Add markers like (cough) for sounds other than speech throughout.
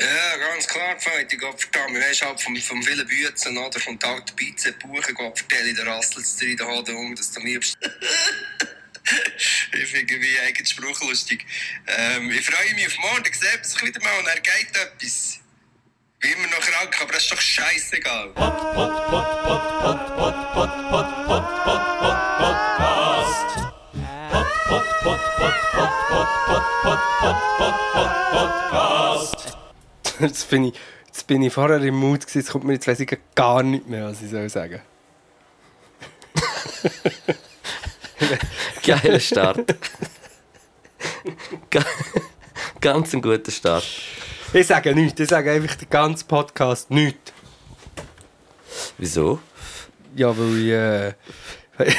Ja, ganz klar, Freund. Ich verdammt, weißt halt vom, vom vielen Büzen, oder? Halt der Bizep buchen, Gott, vertelle ich der drin, der hat um, dass du am liebsten. ich finde wie eigenen Spruch lustig. Ähm, ich freue mich auf morgen, ich sehe sich wieder mal und er geht etwas. Wie immer noch krank, aber das ist doch scheißegal. (laughs) Jetzt bin ich, jetzt bin ich vorher im Mut gewesen, jetzt kommt mir jetzt weiss ich gar nicht mehr, was ich soll sagen. (laughs) Geiler Start. Ga- Ganz ein guter Start. Ich sage nichts, ich sage einfach den ganzen Podcast nichts. Wieso? Ja, weil ich, äh, (laughs)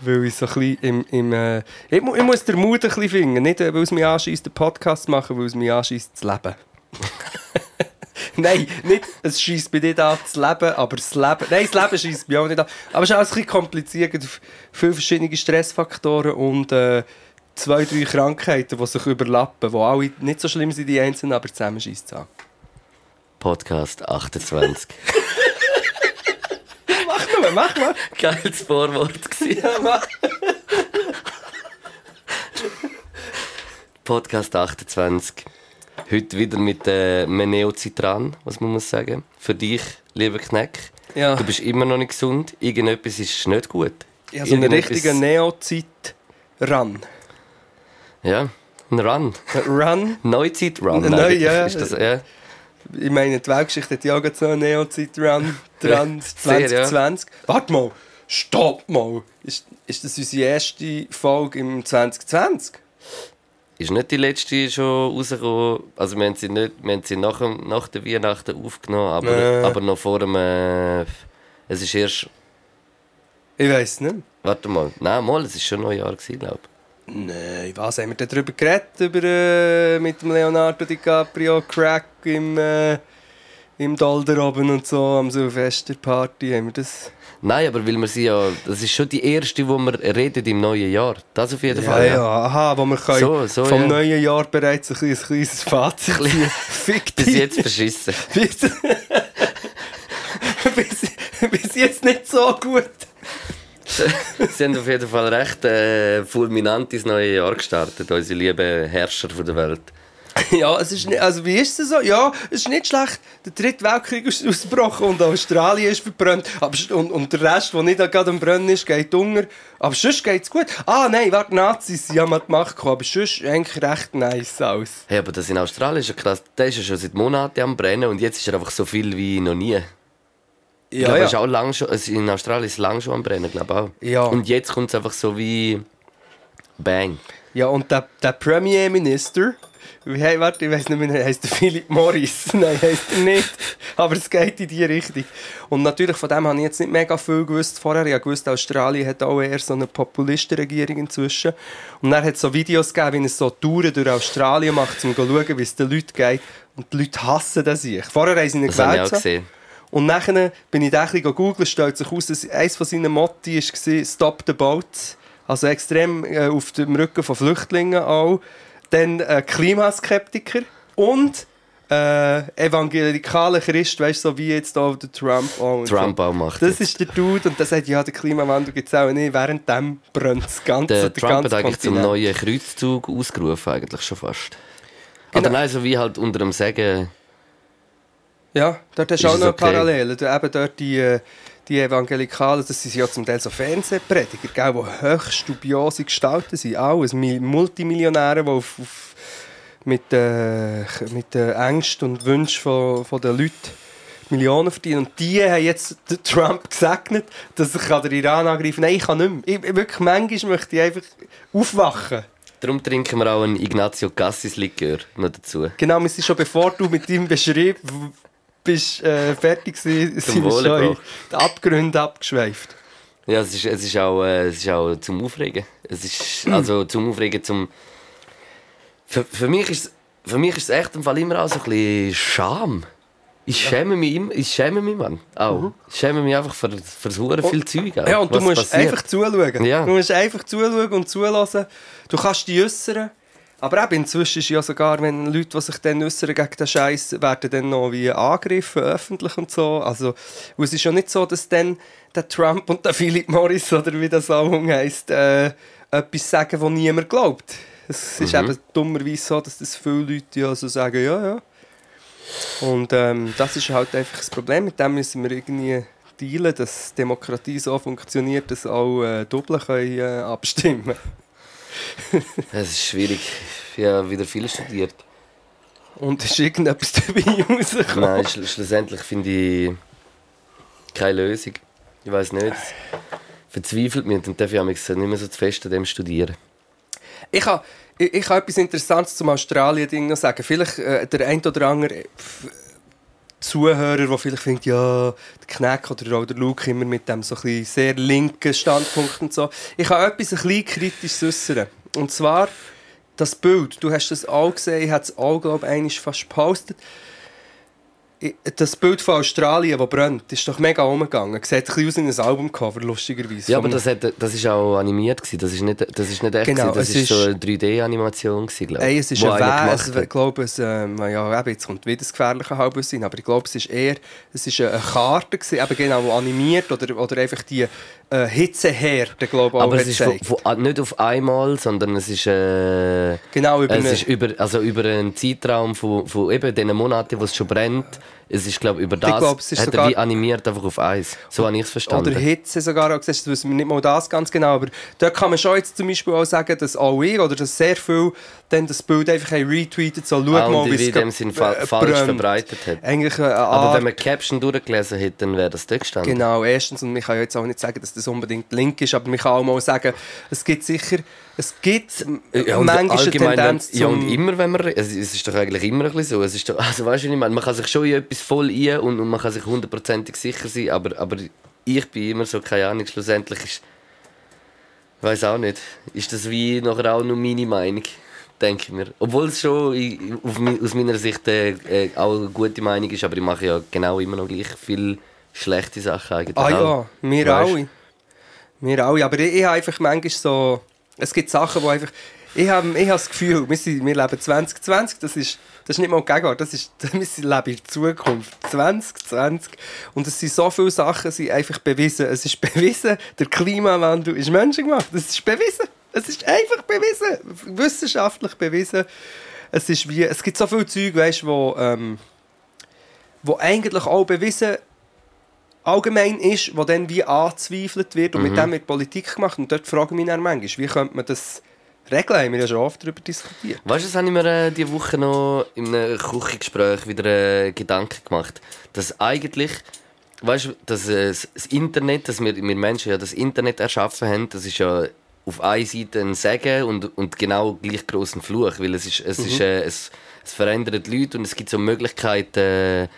weil ich so ein bisschen im, im äh, ich, mu- ich muss den Mut ein bisschen finden, nicht äh, weil es mich anschießt, den Podcast zu machen, weil es mich anschießt, zu leben. (laughs) Nein, nicht, es schießt bei dir an, zu leben, aber das Leben, nein, das Leben schießt mich auch nicht an. Aber es ist alles ein bisschen kompliziert, viele verschiedene Stressfaktoren und äh, zwei, drei Krankheiten, die sich überlappen, die alle nicht so schlimm sind, die einzelnen, aber zusammen schießt es an. Podcast 28. (laughs) Mach mal, mach mal. Geiles Vorwort gewesen. Ja, mach. Podcast 28. Heute wieder mit äh, Meneozitran, was man muss sagen. Für dich, lieber Kneck. Ja. Du bist immer noch nicht gesund. Irgendetwas ist nicht gut. Ich habe so einen richtigen Neozeit-Run. Ja, ein Run. Run? (laughs) Neuzeit-Run. Neu, ja. Ist das, ja. Ich meine, die Weltgeschichte hat ja auch so einen Neozeit-Run (laughs) dran. sehr, ja. 2020. Warte mal, stopp mal. Ist, ist das unsere erste Folge im 2020? Ist nicht die letzte schon rausgekommen. Also wir haben sie, nicht, wir haben sie nach, dem- nach der Weihnachten aufgenommen, aber, Nee. aber noch vor dem... Äh, es ist erst... Ich weiß nicht. Warte mal. Nein, mal, es war schon Neujahr, glaube ich. Nein, was haben wir darüber geredet? Über, äh, mit dem Leonardo DiCaprio, Crack im, äh, im Dolder oben und so, am Silvesterparty. Haben wir das? Nein, aber weil wir sie ja... Das ist schon die erste, wo wir reden im neuen Jahr. Das auf jeden Ja, Fall. ja, aha, wo wir können So, so, vom ja. neuen Jahr bereits ein kleines, kleines Fazit ziehen. (laughs) Fick (laughs) Bis dich. jetzt verschissen. bis, bis, bis jetzt nicht so gut. Sie haben auf jeden Fall recht äh, fulminant ins neue Jahr gestartet, unsere lieben Herrscher der Welt. (laughs) Ja, es ist nicht, also wie ist es so? Ja, es ist nicht schlecht. Der dritte Weltkrieg ist (laughs) ausgebrochen und Australien ist verbrannt. Aber, und, und der Rest, der nicht gerade am Brennen ist, geht unter. Aber sonst geht es gut. Ah, nein, warte, Nazis sind ja mal die Macht gekommen. Aber sonst eigentlich recht nice aus. Hey, aber das in Australien ist ja krass. Der ist ja schon seit Monaten am Brennen und jetzt ist er einfach so viel wie noch nie. Ich Ja, glaube, ja. ist auch lang schon, also in Australien ist es lang schon am Brennen, glaube ich auch. Ja. Und jetzt kommt es einfach so wie Bang. Ja, und der, der Premierminister, hey, warte, ich weiß nicht mehr, heißt der Philip Morris? (laughs) Nein, heißt er nicht. Aber es geht in die Richtung. Und natürlich, von dem habe ich jetzt nicht mega viel gewusst vorher. Ich gewusst, Australien hat auch eher so eine Populistenregierung inzwischen. Und dann hat es so Videos gegeben, wie es so Touren durch Australien macht, um zu schauen, wie es den Leuten geht. Und die Leute hassen das sich. Vorher haben sie ihn Das habe ich auch gewählt. Und nachher bin ich dann ein bisschen googeln, stellt sich aus, dass eines von seinen Motti war «Stop the Boats». Also extrem äh, auf dem Rücken von Flüchtlingen auch. Dann äh, Klimaskeptiker und äh, evangelikale Christ, weißt du, so wie jetzt auch der Trump auch. und Trump so. auch macht Das jetzt. ist der Dude und der sagt, ja, der Klimawandel gibt es auch nicht. Währenddem brennt das ganze, Der der Trump ganze hat eigentlich zum Kontinent. neuen Kreuzzug ausgerufen, eigentlich schon fast. Genau. Oder nein, so wie halt unter dem Sagen. Ja, dort hast du auch noch okay? Parallelen. Du, eben dort die, äh, die Evangelikalen, das sind ja zum Teil so Fernsehprediger, gell, die höchst dubiose Gestalten sind. Alles Mi- Multimillionäre, die auf, auf, mit, äh, mit den Ängsten und Wünschen von, von den Leuten Millionen verdienen. Und die haben jetzt Trump gesegnet, dass ich den Iran angreifen kann. Nein, ich kann nicht mehr. Ich, wirklich, manchmal möchte ich einfach aufwachen. Darum trinken wir auch einen Ignazio Cassis Likör noch dazu. Genau, wir sind schon bevor du mit deinem Beschrieb w- bist, äh, fertig gewesen, sind wir schon die Abgründe abgeschweift. Ja, es ist, es ist, auch, äh, es ist auch zum Aufregen. Es ist also zum Aufregen, zum... Für, für, mich ist, für mich ist es echt im Fall immer auch so ein bisschen Scham. Ich schäme mich, immer, ich schäme mich, Mann. Auch. Ich schäme mich einfach für, für so viel Zeug. auch, Ja, und du musst passiert. einfach zuschauen. Ja. Du musst einfach zuschauen und zulassen. Du kannst dich äußern. Aber eben inzwischen ist ja sogar, wenn Leute, die sich dann äußern gegen den Scheiß, werden dann noch wie angegriffen, öffentlich und so. Also, und es ist ja nicht so, dass dann der Trump und der Philip Morris, oder wie das auch heisst, äh, etwas sagen, was niemand glaubt. Es ist eben dummerweise so, dass das viele Leute ja so sagen, ja, ja. Und ähm, das ist halt einfach das Problem. Mit dem müssen wir irgendwie dealen, dass Demokratie so funktioniert, dass auch äh, Doppel können, äh, abstimmen (laughs) Es ist schwierig. Ich habe wieder viel studiert. Und ist irgendetwas dabei (laughs) rausgekommen? Nein, schl schlussendlich finde ich keine Lösung. Ich weiß nicht. Verzweifelt mich und darf ich nicht mehr so zu fest an dem studieren. Ich habe ich, ich ha etwas Interessantes zum Australien-Ding noch sagen. Vielleicht äh, der ein oder andere Zuhörer, der vielleicht findet, ja, der Knack oder auch der Luke immer mit dem so ein sehr linken Standpunkt und so. Ich habe etwas ein bisschen kritisch äußern. Und zwar das Bild. Du hast das auch gesehen, ich habe es auch, glaube ich, fast gepostet das Bild von Australien, das brennt, ist doch mega umgegangen. Sieht ein bisschen aus wie ein Albumcover, lustigerweise. Ja, aber das, hat, das ist auch animiert. Gewesen. Das ist nicht, das ist nicht echt. Genau, gewesen. Das es ist so eine 3D-Animation, glaube ich. Ey, es ist ein Wesen, gemacht ich glaube, es, ähm, ja, eben, jetzt kommt wieder das gefährliche Halbwissen, aber ich glaube, es ist eher es ist eine Karte, gewesen, eben genau, animiert oder, oder einfach die äh, Hitzeherde, glaube ich, Aber es ist von, von, nicht auf einmal, sondern es ist, äh, genau, über, es ist über, also über einen Zeitraum von, von eben den Monaten, wo es schon brennt. Es ist, glaube über das glaub, es hat sogar, er wie animiert einfach auf Eis. So habe ich es verstanden. Oder Hitze sogar auch gesagt, das wissen wir nicht mal das ganz genau. Aber da kann man schon jetzt zum Beispiel auch sagen, dass auch ich oder dass sehr viel dann das Bild einfach retweetet, so schau ah, mal, wie es in dem Sinn fa äh, falsch verbreitet hat. Eigentlich eine Aber wenn man Caption durchgelesen hätte, dann wäre das dort gestanden. Genau, erstens, und ich kann jetzt auch nicht sagen, dass das unbedingt Link ist, aber man kann auch mal sagen, es gibt sicher, es gibt ja, manchmal eine Tendenz Ja, und immer, wenn man, es ist doch eigentlich immer ein bisschen so, es ist doch, (laughs) also weißt du, ich meine, man kann sich schon in etwas voll ein und, und man kann sich hundertprozentig sicher sein, aber, aber ich bin immer so, keine Ahnung, schlussendlich ist, ich weiß auch nicht, ist das wie nachher auch nur meine Meinung denke ich mir. Obwohl es schon auf, aus meiner Sicht äh, äh, auch eine gute Meinung ist, aber ich mache ja genau immer noch gleich viele schlechte Sachen eigentlich. Ah ja, wir weißt? alle. Wir alle. Aber ich, ich habe einfach manchmal so... Es gibt Sachen, wo einfach... Ich habe, ich habe das Gefühl, wir, sind, wir leben 2020, das ist, das ist nicht mal Gegenwart, das ist, (laughs) wir leben in der Zukunft. 2020. Und es sind so viele Sachen, die einfach bewiesen. Es ist (laughs) bewiesen, der Klimawandel ist menschengemacht. Das ist bewiesen. Es ist einfach bewiesen, wissenschaftlich bewiesen. Es, ist wie, es gibt so viele Zeug, weißt, wo, ähm, wo eigentlich auch bewiesen allgemein ist, wo dann wie angezweifelt wird und mhm. mit dem wird Politik gemacht. Und dort frage ich mich dann manchmal, wie könnte man das regeln? Haben wir ja schon oft darüber diskutiert. Weißt du, das habe ich mir äh, diese Woche noch in einem Küchengespräch wieder äh, Gedanken gemacht, dass eigentlich weißt du, dass äh, das Internet, dass wir, wir Menschen ja das Internet erschaffen haben, das ist ja auf einer Seite ein Segen und, und genau gleich großen Fluch, weil es ist, es, mhm. ist, äh, es, es verändert Leute und es gibt so Möglichkeiten, äh,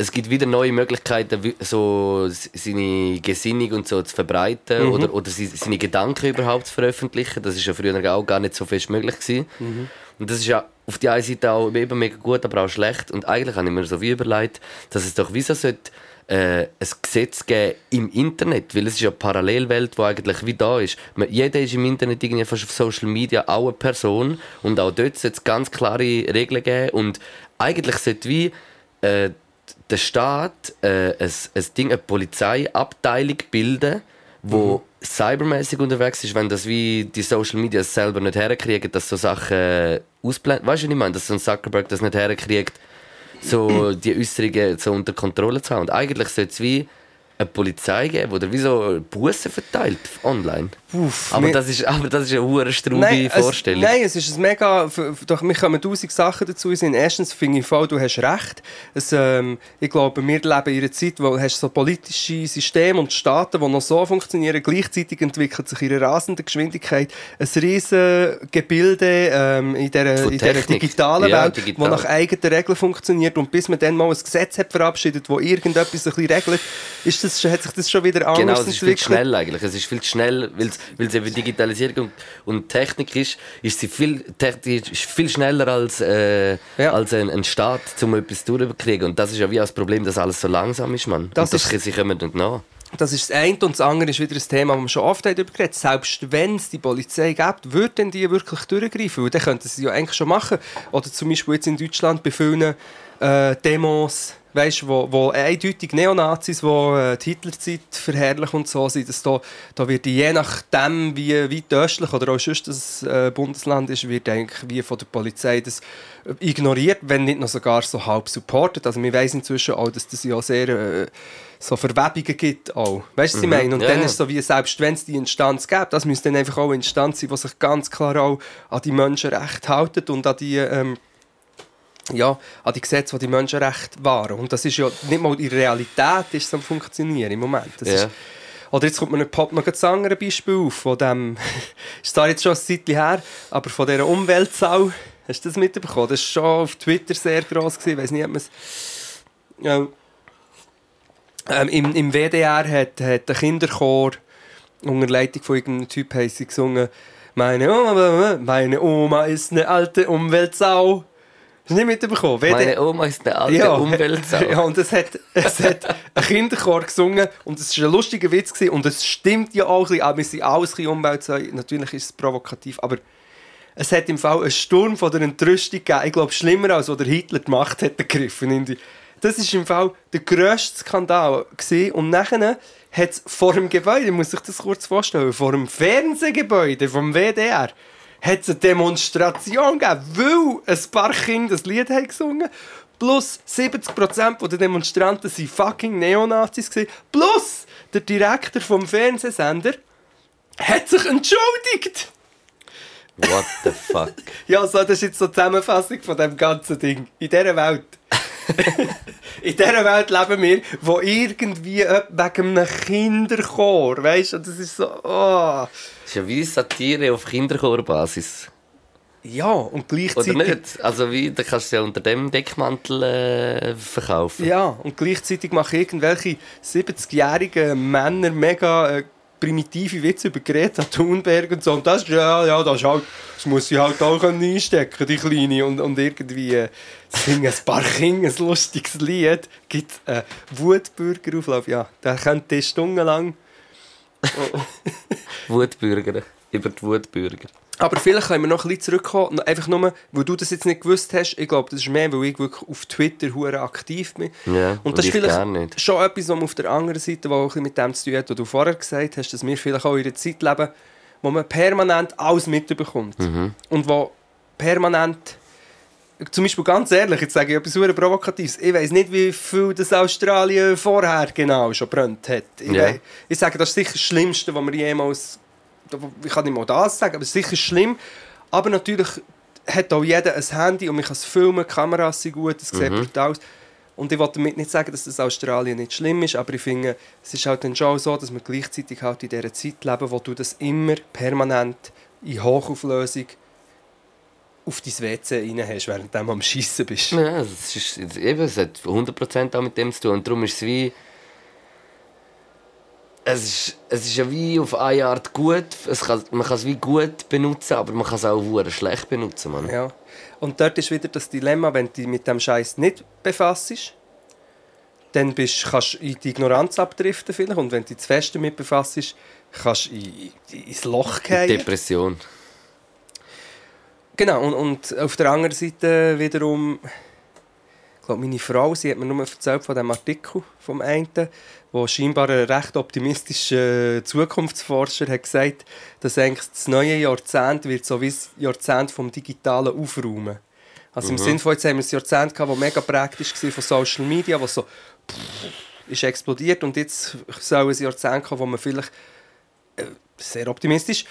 es gibt wieder neue Möglichkeiten, so seine Gesinnung und so zu verbreiten mhm. oder, oder seine Gedanken überhaupt zu veröffentlichen. Das ist ja früher auch gar nicht so fest möglich gewesen. Mhm. Und das ist ja auf die einen Seite auch eben mega gut, aber auch schlecht. Und eigentlich habe ich mir so wie überlegt, dass es doch wieso sollte äh, ein Gesetz geben im Internet, weil es ist eine Parallelwelt, die eigentlich wie da ist. Jeder ist im Internet irgendwie fast auf Social Media auch eine Person und auch dort sollte es ganz klare Regeln geben und eigentlich sollte wie äh, der Staat äh, ein, ein Ding, eine Polizeiabteilung bilden, wo mhm. cybermäßig unterwegs ist, wenn das wie die Social Media selber nicht herkriegen, dass so Sachen äh, ausblenden. Weißt du, was ich meine? Dass so ein Zuckerberg das nicht herkriegt, so (clears throat) die Äußerungen so unter Kontrolle zu haben. Und eigentlich sollte es wie eine Polizei geben, die wie so Bussen verteilt online. Uff, aber, das ist, aber das ist eine hohe strube Vorstellung. Es, nein, es ist ein mega... Doch, wir kommen tausend Sachen dazu. Sind. Erstens finde ich voll, du hast recht. Es, ähm, ich glaube, wir leben in einer Zeit, wo du so politische Systeme und Staaten, die noch so funktionieren, gleichzeitig entwickelt sich in einer rasenden Geschwindigkeit ein riesiges Gebilde ähm, in dieser, in dieser digitalen ja, Welt, digital. wo nach eigenen Regeln funktioniert. Und bis man dann mal ein Gesetz hat verabschiedet, wo irgendetwas ein bisschen regelt, ist das, hat sich das schon wieder anders Genau, es ist viel zu schnell eigentlich. Es ist viel zu schnell, weil weil es eben Digitalisierung und, Technik ist, ist sie viel, ist viel schneller als, äh, ja. als ein, ein Staat, um etwas durchzukriegen. Und das ist ja wie das Problem, dass alles so langsam ist, man. Das, und das ist, sie kommen nicht nach. Das ist das eine und das andere ist wieder ein Thema, das wir schon oft darüber geredet haben. Selbst wenn es die Polizei gibt, würde denn die wirklich durchgreifen? Weil dann könnten sie ja eigentlich schon machen. Oder zum Beispiel jetzt in Deutschland bei vielen äh, Demos, weißt, wo, wo eindeutig Neonazis, die äh, die Hitlerzeit verherrlichen und so sind, dass da, da wird je nachdem, wie weit östlich oder auch sonst das äh, Bundesland ist, wird eigentlich wie von der Polizei das ignoriert, wenn nicht noch sogar so halb supportet. Also wir wissen inzwischen auch, dass das ja sehr äh, so Verwebungen gibt auch. Weißt du, was ich Mhm. meine? Und Ja, dann ist es so wie, selbst wenn es die Instanz gibt, das müsste dann einfach auch eine Instanz sein, die sich ganz klar auch an die Menschenrechte haltet und an die... Ähm, ja, an die Gesetze, die die Menschenrechte wahren. Und das ist ja nicht mal in der Realität ist am Funktionieren im Moment. Das Ja. ist, oder jetzt kommt mir ein Pop noch ein anderes Beispiel auf, von dem, (laughs) ist zwar jetzt schon ein Zeitchen her, aber von dieser Umweltsau, hast du das mitbekommen? Das war schon auf Twitter sehr gross, gewesen. ich weiß nicht, ob man es... Ähm, im, Im WDR hat, hat der Kinderchor unter Leitung von irgendeinem Typ gesungen meine Oma, meine Oma ist eine alte Umweltsau. Hast du nicht mitbekommen? WDR Meine Oma ist eine alte Umweltsau. Ja, und es hat, es hat ein Kinderchor gesungen und es war ein lustiger Witz gewesen, und es stimmt ja auch ein bisschen, aber wir sind alles ein bisschen Umweltsau. Natürlich ist es provokativ, aber es hat im Fall einen Sturm von der Entrüstung gegeben. Ich glaube, schlimmer als was der Hitler die Macht hat die- Das ist im Fall der grösste Skandal gewesen. und nachher hat es vor dem Gebäude, ich muss sich das kurz vorstellen, vor dem Fernsehgebäude vom WDR hat es eine Demonstration gegeben, weil ein paar Kinder das Lied haben gesungen Plus 70% der Demonstranten waren fucking Neonazis. Plus der Direktor vom Fernsehsender hat sich entschuldigt. What the fuck? (laughs) Ja, so, das ist jetzt so die Zusammenfassung von dem ganzen Ding. In dieser Welt. In dieser Welt leben wir, wo irgendwie wegen einem Kinderchor, weißt du, das ist so, oh. Das ist ja wie Satire auf Kinderchorbasis. Ja, und Oder gleichzeitig... nicht? Also wie, da kannst du ja unter dem Deckmantel äh, verkaufen. Ja, und gleichzeitig machen irgendwelche 70-jährigen Männer mega äh, primitive Witze über Greta Thunberg und so. Und das, ja, ja, das, halt, das muss sie halt auch einstecken, die Kleine. Und, und irgendwie äh, singen ein paar (laughs) Kinder ein lustiges Lied. Gibt einen Wutbürgerauflauf. Ja, der könnte stundenlang. (laughs) Wutbürger. Über die Wutbürger. Aber vielleicht können wir noch ein bisschen zurückkommen. Einfach nur, weil du das jetzt nicht gewusst hast. Ich glaube, das ist mehr, weil ich wirklich auf Twitter hure aktiv bin. Ja, Und das ist ich vielleicht schon etwas, was man auf der anderen Seite, was auch ein bisschen mit dem zu tun hat, was du vorher gesagt hast, dass wir vielleicht auch in einer Zeit leben, wo man permanent alles mitbekommt. Mhm. Und wo permanent, zum Beispiel ganz ehrlich, jetzt sage ich etwas sehr Provokatives, ich weiß nicht, wie viel das Australien vorher genau schon brennt hat. Ich, Ja. wei- ich sage, das ist sicher das Schlimmste, was wir jemals, ich kann nicht mal das sagen, aber sicher schlimm. Aber natürlich hat auch jeder ein Handy und man kann es filmen, die Kameras sind gut, es sieht brutal aus. Und ich will damit nicht sagen, dass das Australien nicht schlimm ist, aber ich finde, es ist halt dann schon so, dass wir gleichzeitig halt in dieser Zeit leben, wo du das immer permanent in Hochauflösung auf dein WC rein hast, während du am Schiessen bist. Ja, es, ist, eben, es hat 100% auch mit dem zu tun. Und darum ist es wie. Es ist, es ist ja wie auf eine Art gut. Es kann, man kann es wie gut benutzen, aber man kann es auch hure schlecht benutzen. Mann. Ja. Und dort ist wieder das Dilemma, wenn du dich mit dem Scheiß nicht befasst, dann bist, kannst du in die Ignoranz abdriften vielleicht. Und wenn du dich zu fest damit befasst, kannst du in, in, ins Loch fallen. Depression. Genau, und, und auf der anderen Seite wiederum, glaube, meine Frau, sie hat mir nur erzählt von dem Artikel vom einen, wo scheinbar ein recht optimistischer Zukunftsforscher hat gesagt, dass eigentlich das neue Jahrzehnt wird so wie das Jahrzehnt vom digitalen Aufräumen. Also im Sinne von, jetzt haben wir ein Jahrzehnt gehabt, das mega praktisch war von Social Media, was so ist explodiert und jetzt soll ein Jahrzehnt kommen, wo man vielleicht äh, sehr optimistisch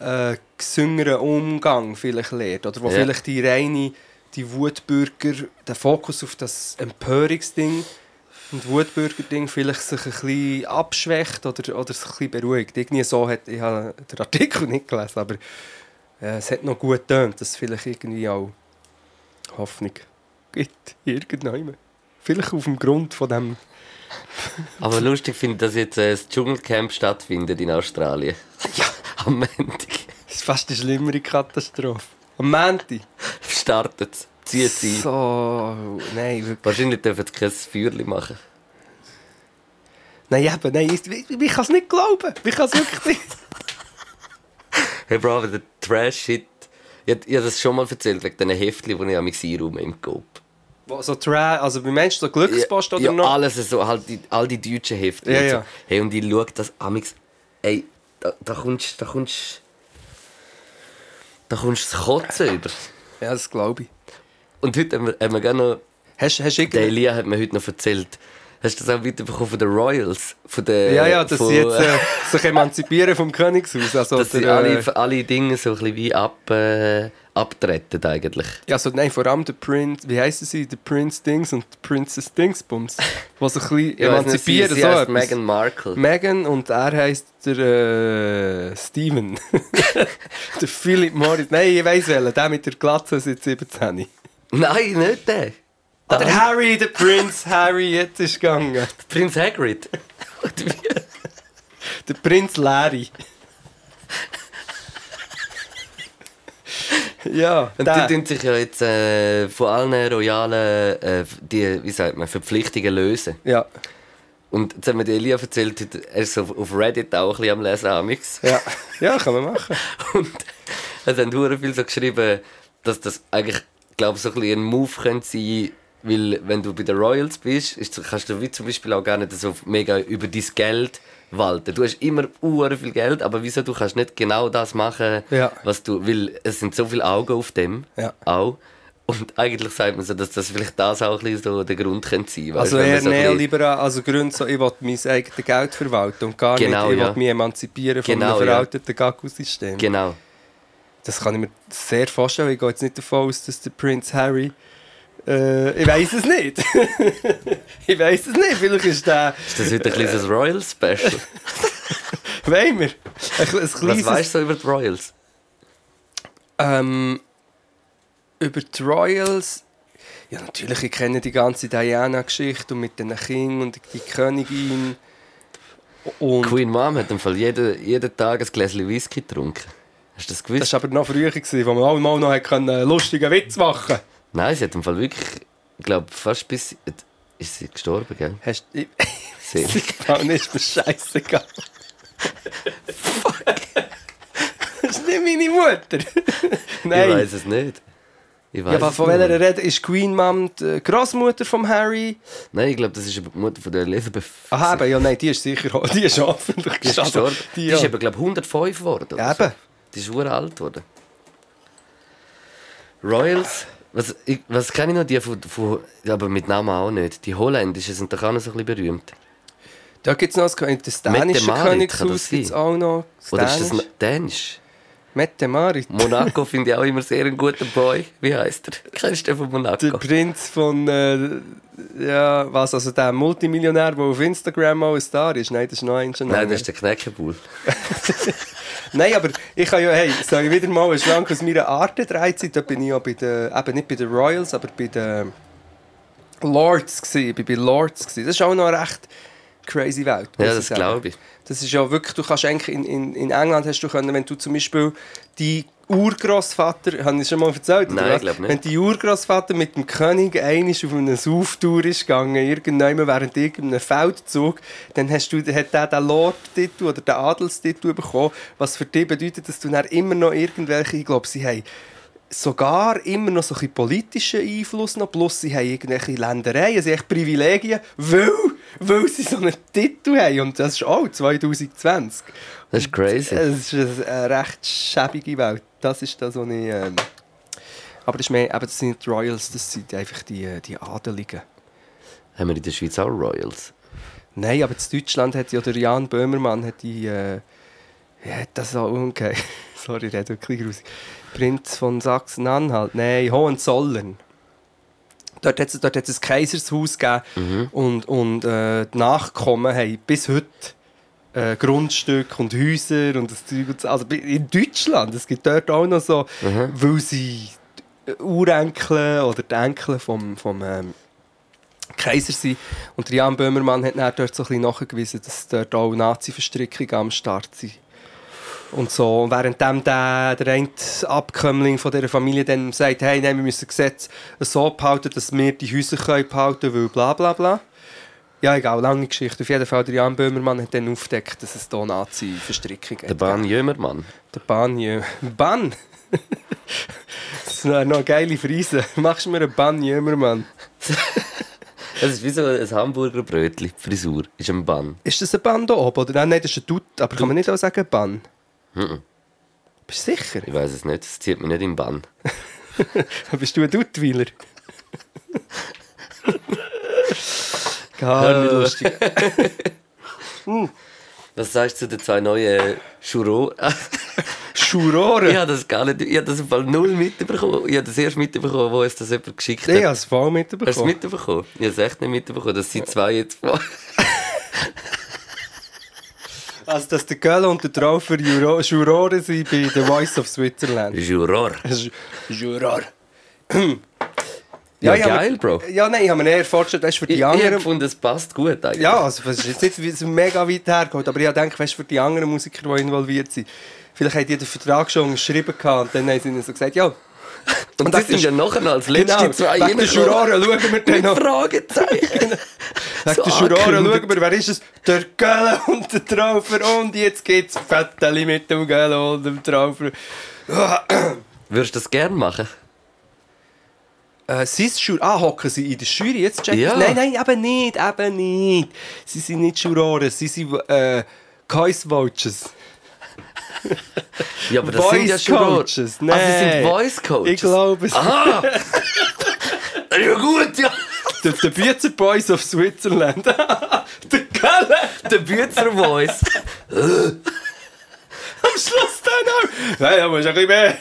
äh, gesüngeren Umgang vielleicht lernt oder wo Ja. vielleicht die reine die Wutbürger den Fokus auf das Empörungsding und Wutbürger-Ding vielleicht sich ein bisschen abschwächt oder, oder sich ein bisschen beruhigt. Irgendwie so hat, ich habe den Artikel nicht gelesen, aber äh, es hat noch gut getönt, dass es vielleicht irgendwie auch Hoffnung gibt, irgendwann. Vielleicht auf dem Grund von dem (laughs) Aber lustig finde ich, dass jetzt äh, das Dschungelcamp stattfindet in Australien. Ja. (laughs) Am Montag. Das ist fast eine schlimmere Katastrophe. Am Montag. Startet. Zieht sie. So, nein, wirklich. Wahrscheinlich dürfen sie kein Feuerchen machen. Nein, eben, nein, ich, ich, ich kann es nicht glauben. Ich kann es wirklich nicht. (laughs) Hey Bro, der Trash-Shit... Ich, ich habe das schon mal erzählt, wegen diesen Heftchen, die ich an mich einräume im Coop. So Tra also bei Menschen so Glückspost oder ja, noch? alles so, halt die, all die deutschen Hefte. Ja, und so. ja. Hey, und ich schaue das amix. Ey, da, da kommst da kommst da kommst du das Kotzen (laughs) über. Ja, das glaube ich. Und heute haben wir, haben wir gerne noch, Hast, hast du der. Elia hat mir heute noch erzählt, hast du das auch mitbekommen von den Royals? Von den, Ja, ja, dass von, sie jetzt äh, (laughs) sich emanzipieren vom Königshaus. Also, dass sie der, alle, äh, alle Dinge so ein bisschen wie ab, äh, abtreten eigentlich. ja, also, nein, vor allem der Prince, wie heissen sie? Der Prince Dings und die Princess Dingsbums. Sich ein bisschen (laughs) weiss nicht, emanzipieren. sie, so. Meghan Markle. Megan und er heisst der äh, Steven. (laughs) (laughs) der Philip Morris. Nein, ich weiss welchen. Der mit der Glatze seit 17. Nein, nicht der. Ah, der Harry, der Prinz Harry, jetzt ist gegangen. Prinz Hagrid. Der Prinz Larry. Ja, Und die tun sich ja jetzt äh, von allen royalen äh, die, wie sagt man, Verpflichtungen lösen. Ja, Und jetzt hat mir die Elia erzählt, er ist so auf Reddit auch ein bisschen am Lesen. amix. ja. ja, kann man machen. (laughs) Und es haben hure viel so geschrieben, dass das eigentlich, glaube so ein, ein Move könnte sein weil wenn du bei den Royals bist, ist, kannst du wie zum Beispiel auch gar nicht so mega über dein Geld walten. Du hast immer hure viel Geld, aber wieso du kannst nicht genau das machen, Ja. was du, weil es sind so viele Augen auf dem, Ja. auch. Und eigentlich sagt man so, dass das vielleicht das auch ein bisschen so der Grund könnte sein. Also wenn man eher so neoliberal, also Grund so, ich will mein eigenes Geld verwalten und gar Genau, nicht, ich will ja. mich emanzipieren von Genau, einem ja. veralteten Gagu-System. Genau. Das kann ich mir sehr vorstellen. Ich gehe jetzt nicht davon aus, dass der Prinz Harry. Äh, ich weiß es nicht. (laughs) ich weiß es nicht. Vielleicht ist der. Ist das heute ein kleines Royal-Special? (laughs) Wollen wir? Ein, ein Was weißt du über die Royals? Ähm, über die Royals. Ja, natürlich, ich kenne die ganze Diana-Geschichte und mit den Kindern und die Königin. Und Queen Mom hat im Fall jeden, jeden Tag ein Gläschen Whisky getrunken. Hast du das gewusst? das war aber noch früher, gewesen, wo man auch mal noch einen lustigen Witz machen konnte. Nein, sie hat im Fall wirklich, ich glaube, fast bis... Ist sie gestorben, gell? Hast ich, (laughs) Selig. Dann ist mir scheißegal. das ist nicht meine Mutter. Ich Nein. weiß es nicht. Ich weiß Ja, aber von welcher Rede ist Queen Mom die Großmutter von Harry? Nein, ich glaube, das ist die Mutter von der Elizabeth. Aha, eben, ja, nein, die ist sicher, (laughs) die ist hoffentlich gestorben. Die, Die ist eben, glaube ich, 105 geworden. oder Ja, so. eben. Die ist uralt geworden. Royals, was, ich, was kenne ich noch? Die von, von, aber mit Namen auch nicht. Die Holländischen sind doch auch noch so ein bisschen berühmt. Da gibt es noch das, dänische Königshaus sein? gibt's auch noch. Das Oder ist das Dänisch. Mette Marit. Monaco (laughs) finde ich auch immer sehr einen guten Boy. Wie heißt er? (laughs) Kennst du den von Der Monaco? Prinz von, äh, ja, was, also der Multimillionär, der auf Instagram auch ein Star ist. Nein, das ist noch ein Nein, das ist der Knäckebull. (laughs) Nein, aber ich kann ja, hey, soll ich wieder mal einen Schrank aus meiner Arte-Dreizeit, da bin ich ja bei den, eben nicht bei den Royals, aber bei den Lords gewesen. Ich bin bei Lords gewesen. Das ist auch noch eine recht crazy Welt. Ja, das glaube ich. Das ist ja wirklich, du kannst eigentlich in, in, in England hast du können, wenn du zum Beispiel die Urgroßvater, habe ich schon mal erzählt? Nein, was? glaub nicht. Wenn die Urgroßvater mit dem König einig auf eine Sauftour ist gegangen, irgendwann während irgendeinem Feldzug, dann hast du, hat der den Lord-Titel oder den Adelstitel bekommen, was für dich bedeutet, dass du dann immer noch irgendwelche, ich glaube, sie haben sogar immer noch so ein politischen Einfluss noch, plus sie haben irgendwelche Ländereien, sie haben echt Privilegien, weil, weil sie so einen Titel haben und das ist auch 2020. Das ist crazy. Es ist eine recht schäbige Welt. Das ist das, was ich... Ähm aber das, ist mehr, eben, das sind nicht die Royals, das sind einfach die, äh, die Adeligen. Haben wir in der Schweiz auch Royals? Nein, aber in Deutschland hat ja der Jan Böhmermann hat die... Äh, ja, hat das auch okay. (laughs) Sorry, der hat wirklich grusig. Prinz von Sachsen-Anhalt. Nein, Hohenzollern. Dort hat es dort hat's ein Kaisershaus gegeben und, und äh, die Nachkommen haben bis heute äh, Grundstücke und Häuser und das Zeug. Also in Deutschland, es gibt dort auch noch so, weil sie Urenkel oder die Enkel vom, vom ähm, Kaiser sind. Und Jan Böhmermann hat dann dort so ein bisschen nachgewiesen, dass dort auch Nazi-Verstrickungen am Start sind. Und so, und währenddem der, der eine Abkömmling von dieser Familie dann sagt, hey, nein, wir müssen das Gesetz so behalten, dass wir die Häuser können behalten können, weil bla bla bla. Ja, egal, lange Geschichte. Auf jeden Fall, der Jan Böhmermann hat dann aufgedeckt, dass es hier Nazi-Verstrickungen Der Bahn Jömermann. Der Banjö. Ban? (laughs) das wäre noch eine geile Frise. Machst du mir einen Banjömermann? (laughs) Das ist wie so ein Hamburger Brötchen, Frisur. Ist ein Bann. Ist das ein Ban da oben? Oder? Nein, das ist ein Dut. Aber kann man nicht auch sagen Ban? Mhm. Bist du sicher? Ich weiß es nicht, es zieht mich nicht im Bann. (laughs) Bist du ein Duttweiler? Gar nicht lustig. (laughs) Was sagst du zu den zwei neuen Churro? (laughs) Schuroren? ich habe das gar nicht, ich habe das im Fall null mitbekommen. Ich habe das erst mitbekommen, wo es das jemand geschickt hat. Ich habe es voll Hast du es mitbekommen. mitbekommen? Ich habe es echt nicht mitbekommen, dass sie zwei jetzt (laughs) Also, dass der Göll und der Traufer Juro- Juroren sind bei The Voice of Switzerland. Juror. Ju- Juror. (clears throat) Ja, ich hab geil, mir- Bro. Ja, nein, ich habe mir eher vorgestellt, weißt, für Ich, die ich anderen... gefunden, es passt gut eigentlich. Ja, also es ist jetzt nicht mega weit hergeholt, aber ich denke, weißt, für die anderen Musiker, die involviert sind, vielleicht haben die den Vertrag schon geschrieben gehabt und dann haben sie ihnen so gesagt, ja, Und, Und das sind ja nachher noch als letzte genau, zwei wegen der. Juroren schauen wir Mit noch. Fragezeichen. (laughs) Wegen So der Juroren angekündigt. schauen wir, wer ist es? Der Gölle und der Traufer und jetzt geht's Fetteli mit dem Gölle und dem Traufer. Würdest du das gerne machen? Äh, sie ist Jur ah, hocken sie in der Jury? Jetzt check Ja. Nein, nein, eben nicht, eben nicht. Sie sind nicht Juroren, sie sind äh, Voice-Vouchers. Ja, aber das sind ja Voice. Coaches, Ah, sie sind nein. Voice Coaches. Ich glaube es. Aha! Ja gut, ja. Der, der Biezer Boys of Switzerland. (laughs) der Gölle. Der Bützer Voice. Am Schluss dann auch. Nein, da musst du ein bisschen mehr.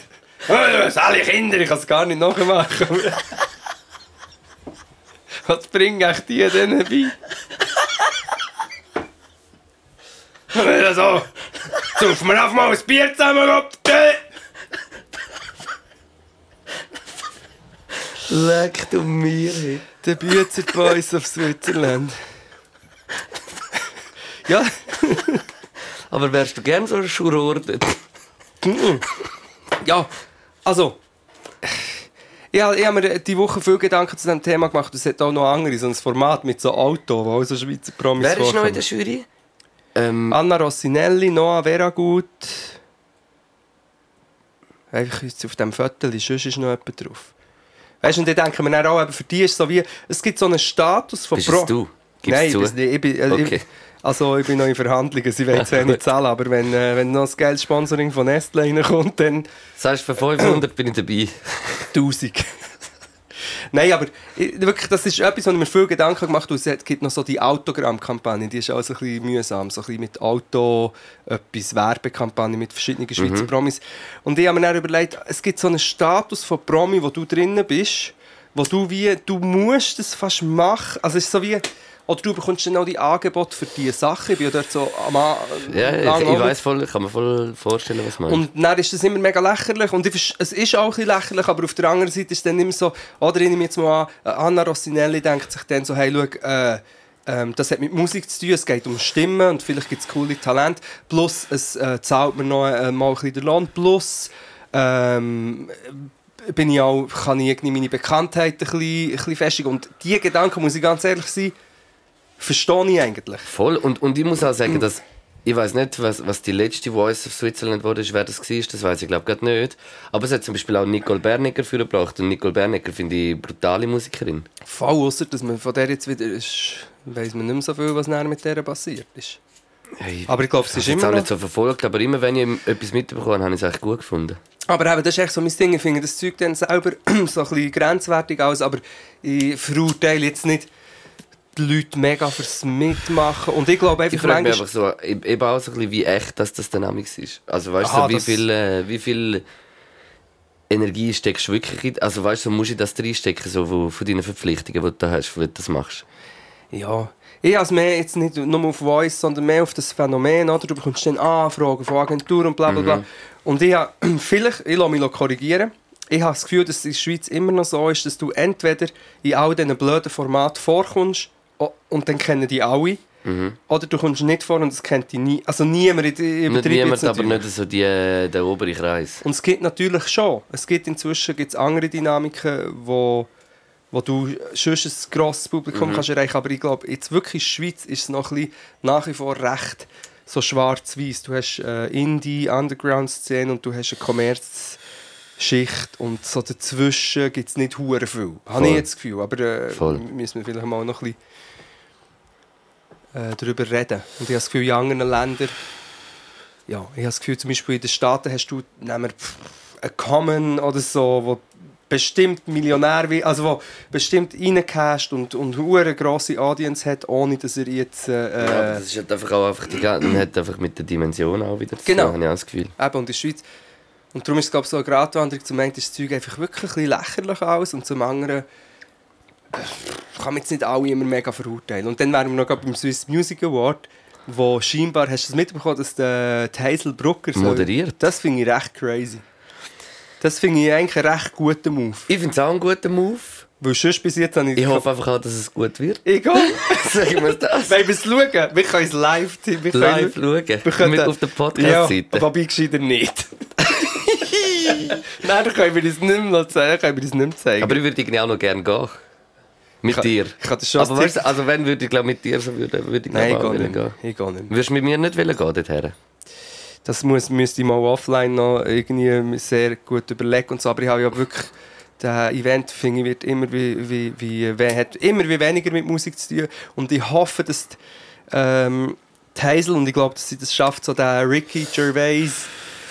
Oh, alle Kinder, ich kann es gar nicht nachmachen. Was bringt euch die denn bei? Wenn so, saufen wir auf mal ein Bier zusammen, Gott. Leck du mir. hey. Der Bützer Boys of Switzerland. Ja, Aber wärst du gern so dort? ja, also. Ich habe, ich habe mir die Woche viel Gedanken zu diesem Thema gemacht. Es hat auch noch andere, so ein Format mit so Auto, wo auch so Schweizer Promis Wer ist noch in vorkommen. der Jury? Ähm, Anna Rossinelli, Noah Veragut. Einfach jetzt auf dem Foto, sonst ist noch jemand drauf. Weißt du, und denken wir dann auch, eben, für die ist es so wie, es gibt so einen Status von bist es du? Gib's Nein, zu. das. Ich bin, also, Okay. ich, also ich bin noch in Verhandlungen, sie wollen zwar (laughs) nicht zahlen, aber wenn, äh, wenn noch das geiles Sponsoring von Nestle reinkommt, dann Sagst für 500 bin ich dabei. (laughs) 1000. Nein, aber ich, wirklich, das ist etwas, wo ich mir viel Gedanken gemacht habe. Es gibt noch so die Autogramm-Kampagne, die ist auch so ein bisschen mühsam. So ein bisschen mit Auto, etwas Werbekampagne mit verschiedenen Schweizer Promis. Und ich habe mir dann überlegt, es gibt so einen Status von Promi, wo du drinnen bist, wo du wie, du musst es fast machen. Also es ist so wie, oder du bekommst dann auch die Angebote für diese Sachen. Ich bin ja dort so am Ja, ich, ich weiß voll, ich kann mir voll vorstellen, was meinst. Und dann ist das immer mega lächerlich. Und ich, es ist auch ein lächerlich, aber auf der anderen Seite ist es dann immer so, oder ich nehme jetzt mal an, äh, Anna Rossinelli denkt sich dann so, hey, schau, äh, ähm, das hat mit Musik zu tun, es geht um Stimmen und vielleicht gibt es coole Talente. Plus, es äh, zahlt mir noch äh, mal ein bisschen den Lohn. Plus, ähm, bin ich auch, kann ich irgendwie meine Bekanntheit ein bisschen, ein bisschen festigen. Und diese Gedanken, muss ich ganz ehrlich sein, verstehe ich eigentlich. Voll. Und, und ich muss auch sagen, dass ich weiß nicht, was, was die letzte Voice of Switzerland wurde, wer das war, das weiß ich glaube gerade nicht. Aber es hat zum Beispiel auch Nicole Bernecker für gebracht. Und Nicole Bernecker finde ich eine brutale Musikerin. Voll, ausser dass man von der jetzt wieder ist, weiss man nicht mehr so viel, was nachher mit der passiert ist. Hey, Aber ich glaube, es ich ist habe es immer auch nicht so verfolgt, aber immer wenn ich etwas mitbekommen habe, habe ich es echt gut gefunden. Aber eben, das ist echt so mein Ding. Ich finde das Zeug dann selber (clears throat) so ein bisschen grenzwertig aus, aber ich verurteile jetzt nicht die Leute mega fürs Mitmachen. Und ich glaube Ich einfach, frage mich manchmal... einfach so, e- eben auch so ein bisschen, wie echt dass das Dynamics ist. Also weißt du, so, wie, viel, äh, wie viel Energie steckst du wirklich in, also weißt du, so musst du das reinstecken, so wo- von deinen Verpflichtungen, die du da hast, wenn du das machst. Ja. Ich habe es mehr jetzt nicht nur auf Voice, sondern mehr auf das Phänomen. Oder? Du bekommst dann Anfragen von Agenturen und bla bla bla. Und ich habe, (clears throat) vielleicht, ich lasse mich korrigieren, ich habe das Gefühl, dass es in der Schweiz immer noch so ist, dass du entweder in all diesen blöden Formaten vorkommst o- und dann kennen die alle. Oder du kommst nicht vor und es kennt dich nie. Also niemand, Nicht übertreibe niemand, aber nicht so die, äh, der obere Kreis. Und es gibt natürlich schon. Es gibt inzwischen gibt's andere Dynamiken, wo, wo du sonst ein grosses Publikum kannst erreichen aber ich glaube, jetzt wirklich in der Schweiz ist es noch ein bisschen nach wie vor recht so schwarz-weiß. Du hast äh, Indie, Underground-Szene und du hast eine Kommerzschicht und so dazwischen gibt es nicht hure viel. Habe ich jetzt das Gefühl, aber äh, müssen wir vielleicht mal noch ein bisschen äh, darüber reden. Und ich habe das Gefühl, in anderen Ländern, ja, ich habe das Gefühl, zum Beispiel in den Staaten hast du, nehmen einen Common oder so, wo bestimmt Millionär wird, also wo bestimmt reingecasht und, und eine grosse Audience hat, ohne dass er jetzt Ja, aber äh, das ist halt einfach auch einfach die man hat einfach mit der Dimension auch wieder zu Genau. tun, habe ich das Gefühl. eben, und in der Schweiz. Und darum ist es, glaube ich, so eine Gratwanderung. Zum einen ist das Zeug einfach wirklich ein bisschen lächerlich aus und zum anderen äh, kann man jetzt nicht alle immer mega verurteilen. Und dann wären wir noch beim Swiss Music Award, wo scheinbar, hast du das mitbekommen, dass der Hazel Brucker soll- Moderiert. Das finde ich recht crazy. Das finde ich eigentlich einen recht guten Move. Ich finde es auch einen guten Move. Weil sonst bis jetzt habe ich... Ich hoffe einfach auch, dass es gut wird. Egal. (laughs) Sagen wir das. Wollen wir es schauen? Wir können es live... Wir können- Live schauen. Wir können- Mit auf der Ja, Podcast-Seite. wobei gescheiter nicht. (laughs) Nein, dann können wir das nicht mehr zeigen. Können wir das nicht mehr zeigen. Aber ich würde auch noch gerne gehen. Mit kann- dir. ich das schon Aber als weißt, du, also wenn würde ich glaube mit dir so würde, würde ich Nein, ich gehe nicht gehen. Ich gehe nicht. Würdest du mit mir nicht wollen gehen dorthin? Das muss, müsste ich mal offline noch irgendwie sehr gut überlegen und so. Aber ich habe ja wirklich... Das Event finde ich, wird immer wie, wie, wie, hat immer wie weniger mit Musik zu tun. Und ich hoffe, dass die, ähm, die Hazel, und ich glaube, dass sie das schafft, so den Ricky Gervais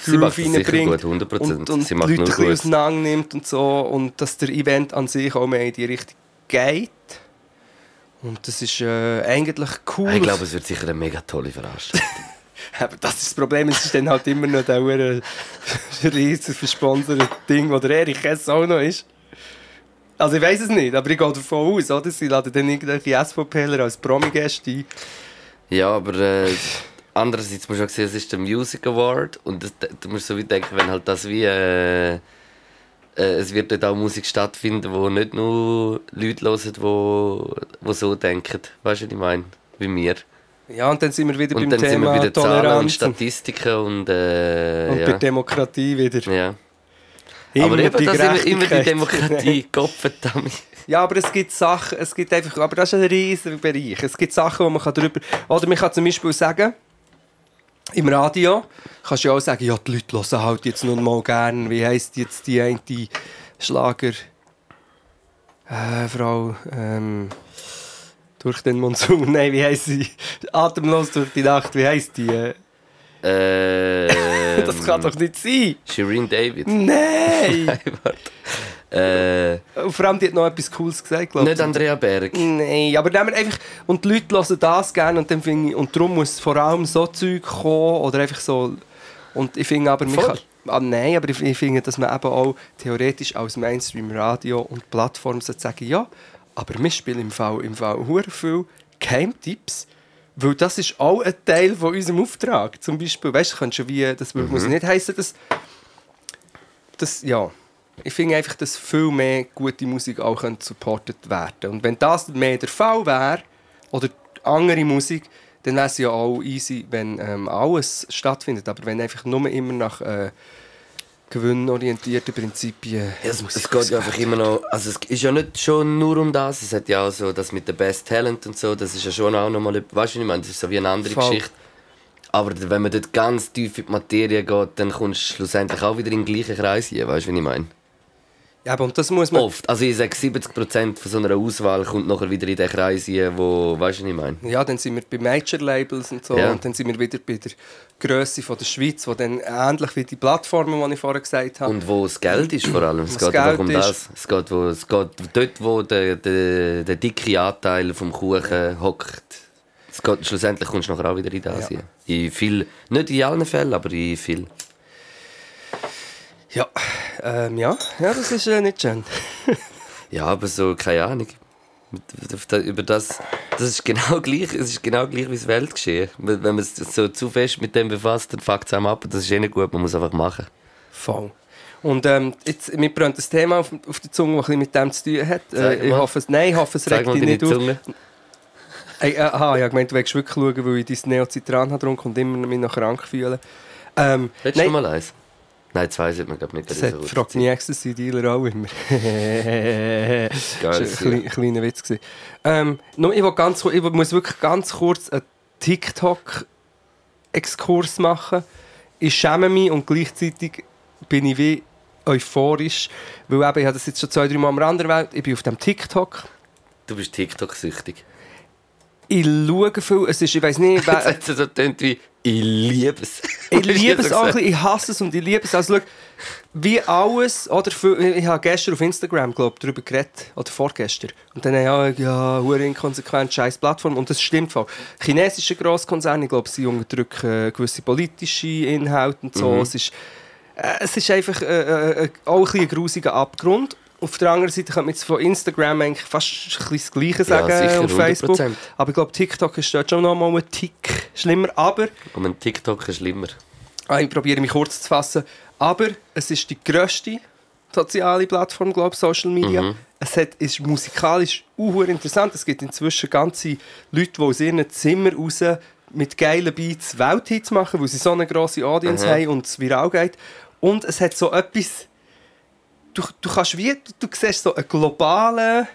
Sie macht Groove reinbringt. gut, 100%. Und, und Sie die macht Leute nur ein bisschen nimmt und so. Und dass der Event an sich auch mehr in die Richtung geht. Und das ist äh, eigentlich cool. Ich glaube, es wird sicher eine mega tolle Veranstaltung. (laughs) Aber das ist das Problem, es ist dann halt immer noch der (laughs) riesen versponserte Ding, wo der Erich Hess auch noch ist. Also ich weiß es nicht, aber ich gehe davon aus, oder? Sie laden dann irgendwelche SVPler als Promi-Gäste ein. ja, aber äh, andererseits musst du auch sehen, es ist der Music Award und das, du musst so wie denken, wenn halt das wie... Äh, es wird dort auch Musik stattfinden, wo nicht nur Leute hören, wo, wo so denken. Weißt du, was ich meine? Wie wir. Ja, und dann sind wir wieder Und beim dann sind Thema wir wieder Zahlen und Statistiken und... Äh, und ja. bei Demokratie wieder. ja. Immer aber eben, die das immer, immer die. Demokratie, (laughs) Kopfverdammt. Ja, aber es gibt Sachen, es gibt einfach, aber das ist ein riesiger Bereich. Es gibt Sachen, wo man kann drüber, oder man kann zum Beispiel sagen, im Radio kannst du ja auch sagen, ja, die Leute hören halt jetzt nun mal gern, wie heisst jetzt die eine Schlager, äh, Frau, ähm, durch den Monsun, (laughs) nein, wie heisst sie? Atemlos durch die Nacht, wie heisst die? Äh, Ähm, (laughs) Das kann doch nicht sein! Shireen David. Nein! (laughs) Nein. Äh, Und vor allem, die hat noch etwas Cooles gesagt, glaube nicht Andrea Berg. Nein, aber nehmen wir einfach. Und die Leute hören das gerne und, dann ich, und darum muss vor allem so Zeug kommen oder einfach so. Und ich finde aber, kann, ah, nein, aber ich, ich finde, dass man eben auch theoretisch als Mainstream-Radio und Plattform sagen, ja, aber wir spielen im Fall, im Fall hure viel Geheimtipps, weil das ist auch ein Teil von unserem Auftrag. Zum Beispiel, weißt du, kannst du wie, das muss nicht heißen, dass, dass ja, ich finde einfach, dass viel mehr gute Musik auch könnte supported werden Und wenn das mehr der Fall wäre, oder andere Musik, dann wäre es ja auch easy, wenn ähm, alles stattfindet. Aber wenn einfach nur immer nach äh, gewinnorientierten Prinzipien... Es, Musik es geht ja einfach immer noch. Also es ist ja nicht schon nur um das. Es hat ja auch so das mit dem Best Talent und so. Das ist ja schon auch nochmal. Weißt du, was ich meine? Das ist so wie eine andere Voll. Geschichte. Aber wenn man dort ganz tief in die Materie geht, dann kommst du schlussendlich auch wieder in den gleichen Kreis hier. Weißt du, wie ich meine? Ja, aber und das muss man... Oft. Also ich sage 70% von so einer Auswahl kommt nachher wieder in den Kreis hier, wo. Weißt du, was ich meine? Ja, dann sind wir bei Major-Labels und so. Ja. Und dann sind wir wieder bei der von der Schweiz, wo dann ähnlich wie die Plattformen, die ich vorher gesagt habe. Und wo das Geld ist vor allem. Es geht um Geld ist. das. Es geht, wo, es geht dort, wo der, der, der dicke Anteil vom Kuchen hockt. Es geht, schlussendlich kommst du nachher auch wieder in das Ja. In viel, nicht in allen Fällen, aber in viel. Ja, ähm, ja. ja, das ist äh, nicht schön. (laughs) Ja, aber so, keine Ahnung. Über das, das ist genau (laughs) gleich, es ist genau gleich wie das Weltgeschehen. Wenn wenn man sich so zu fest mit dem befasst, dann fuckt es einem ab. Das ist eh nicht gut, man muss einfach machen. Voll. Und ähm, jetzt, mir brennt das Thema auf, auf der Zunge, das ein mit dem zu tun hat. Äh, ich hoffe, es, nein, ich hoffe, es regt dich nicht auf. Zunge. Ey, äh, aha, ich habe gemeint, du willst wirklich schauen, weil ich dein Neocitran habe und immer mich noch krank fühle. Ähm, Willst du mal eins? Nein, zwei sind wir, glaube ich, nicht. Das gerade hat, fragt mich Ecstasy-Dealer auch immer. (laughs) das war ein klein, kleiner Witz. gewesen. Ähm, nur, ich, ganz, ich muss wirklich ganz kurz einen TikTok-Exkurs machen. Ich schäme mich und gleichzeitig bin ich wie euphorisch, weil eben, ich habe das jetzt schon zwei, drei Mal am Rand erwähnt, ich bin auf dem TikTok. Du bist TikTok-süchtig. Ich schaue viel, es ist, ich weiß nicht, wer, hat so tönt wie «Ich liebe es». Ich liebe es auch, ein gesagt. bisschen, ich hasse es und ich liebe es. Also, schau, wie alles, oder für, ich habe gestern auf Instagram, glaube ich, darüber geredet, oder vorgestern. Und dann, ja, ja, hure inkonsequent, scheiß Plattform. Und das stimmt voll. Chinesische Grosskonzerne, ich glaube, sie unterdrücken äh, gewisse politische Inhalte und so. Mhm. Es, ist, äh, es ist einfach äh, äh, auch ein, bisschen ein grusiger Abgrund. Auf der anderen Seite könnte man jetzt von Instagram eigentlich fast ein bisschen das Gleiche sagen sicher, auf Facebook. 100%. Aber ich glaube, TikTok ist dort schon noch mal ein Tick schlimmer. Aber Und ein TikTok ist schlimmer. Ah, ich probiere mich kurz zu fassen. Aber es ist die grösste soziale Plattform, glaube ich, Social Media. Mhm. Es hat, ist musikalisch auch interessant. Es gibt inzwischen ganze Leute, die aus ihren Zimmern raus mit geilen Beats Welthits machen, weil sie so eine grosse Audience Mhm. haben und es viral geht. Und es hat so etwas... Du, du kannst wie... Du, du siehst so einen globalen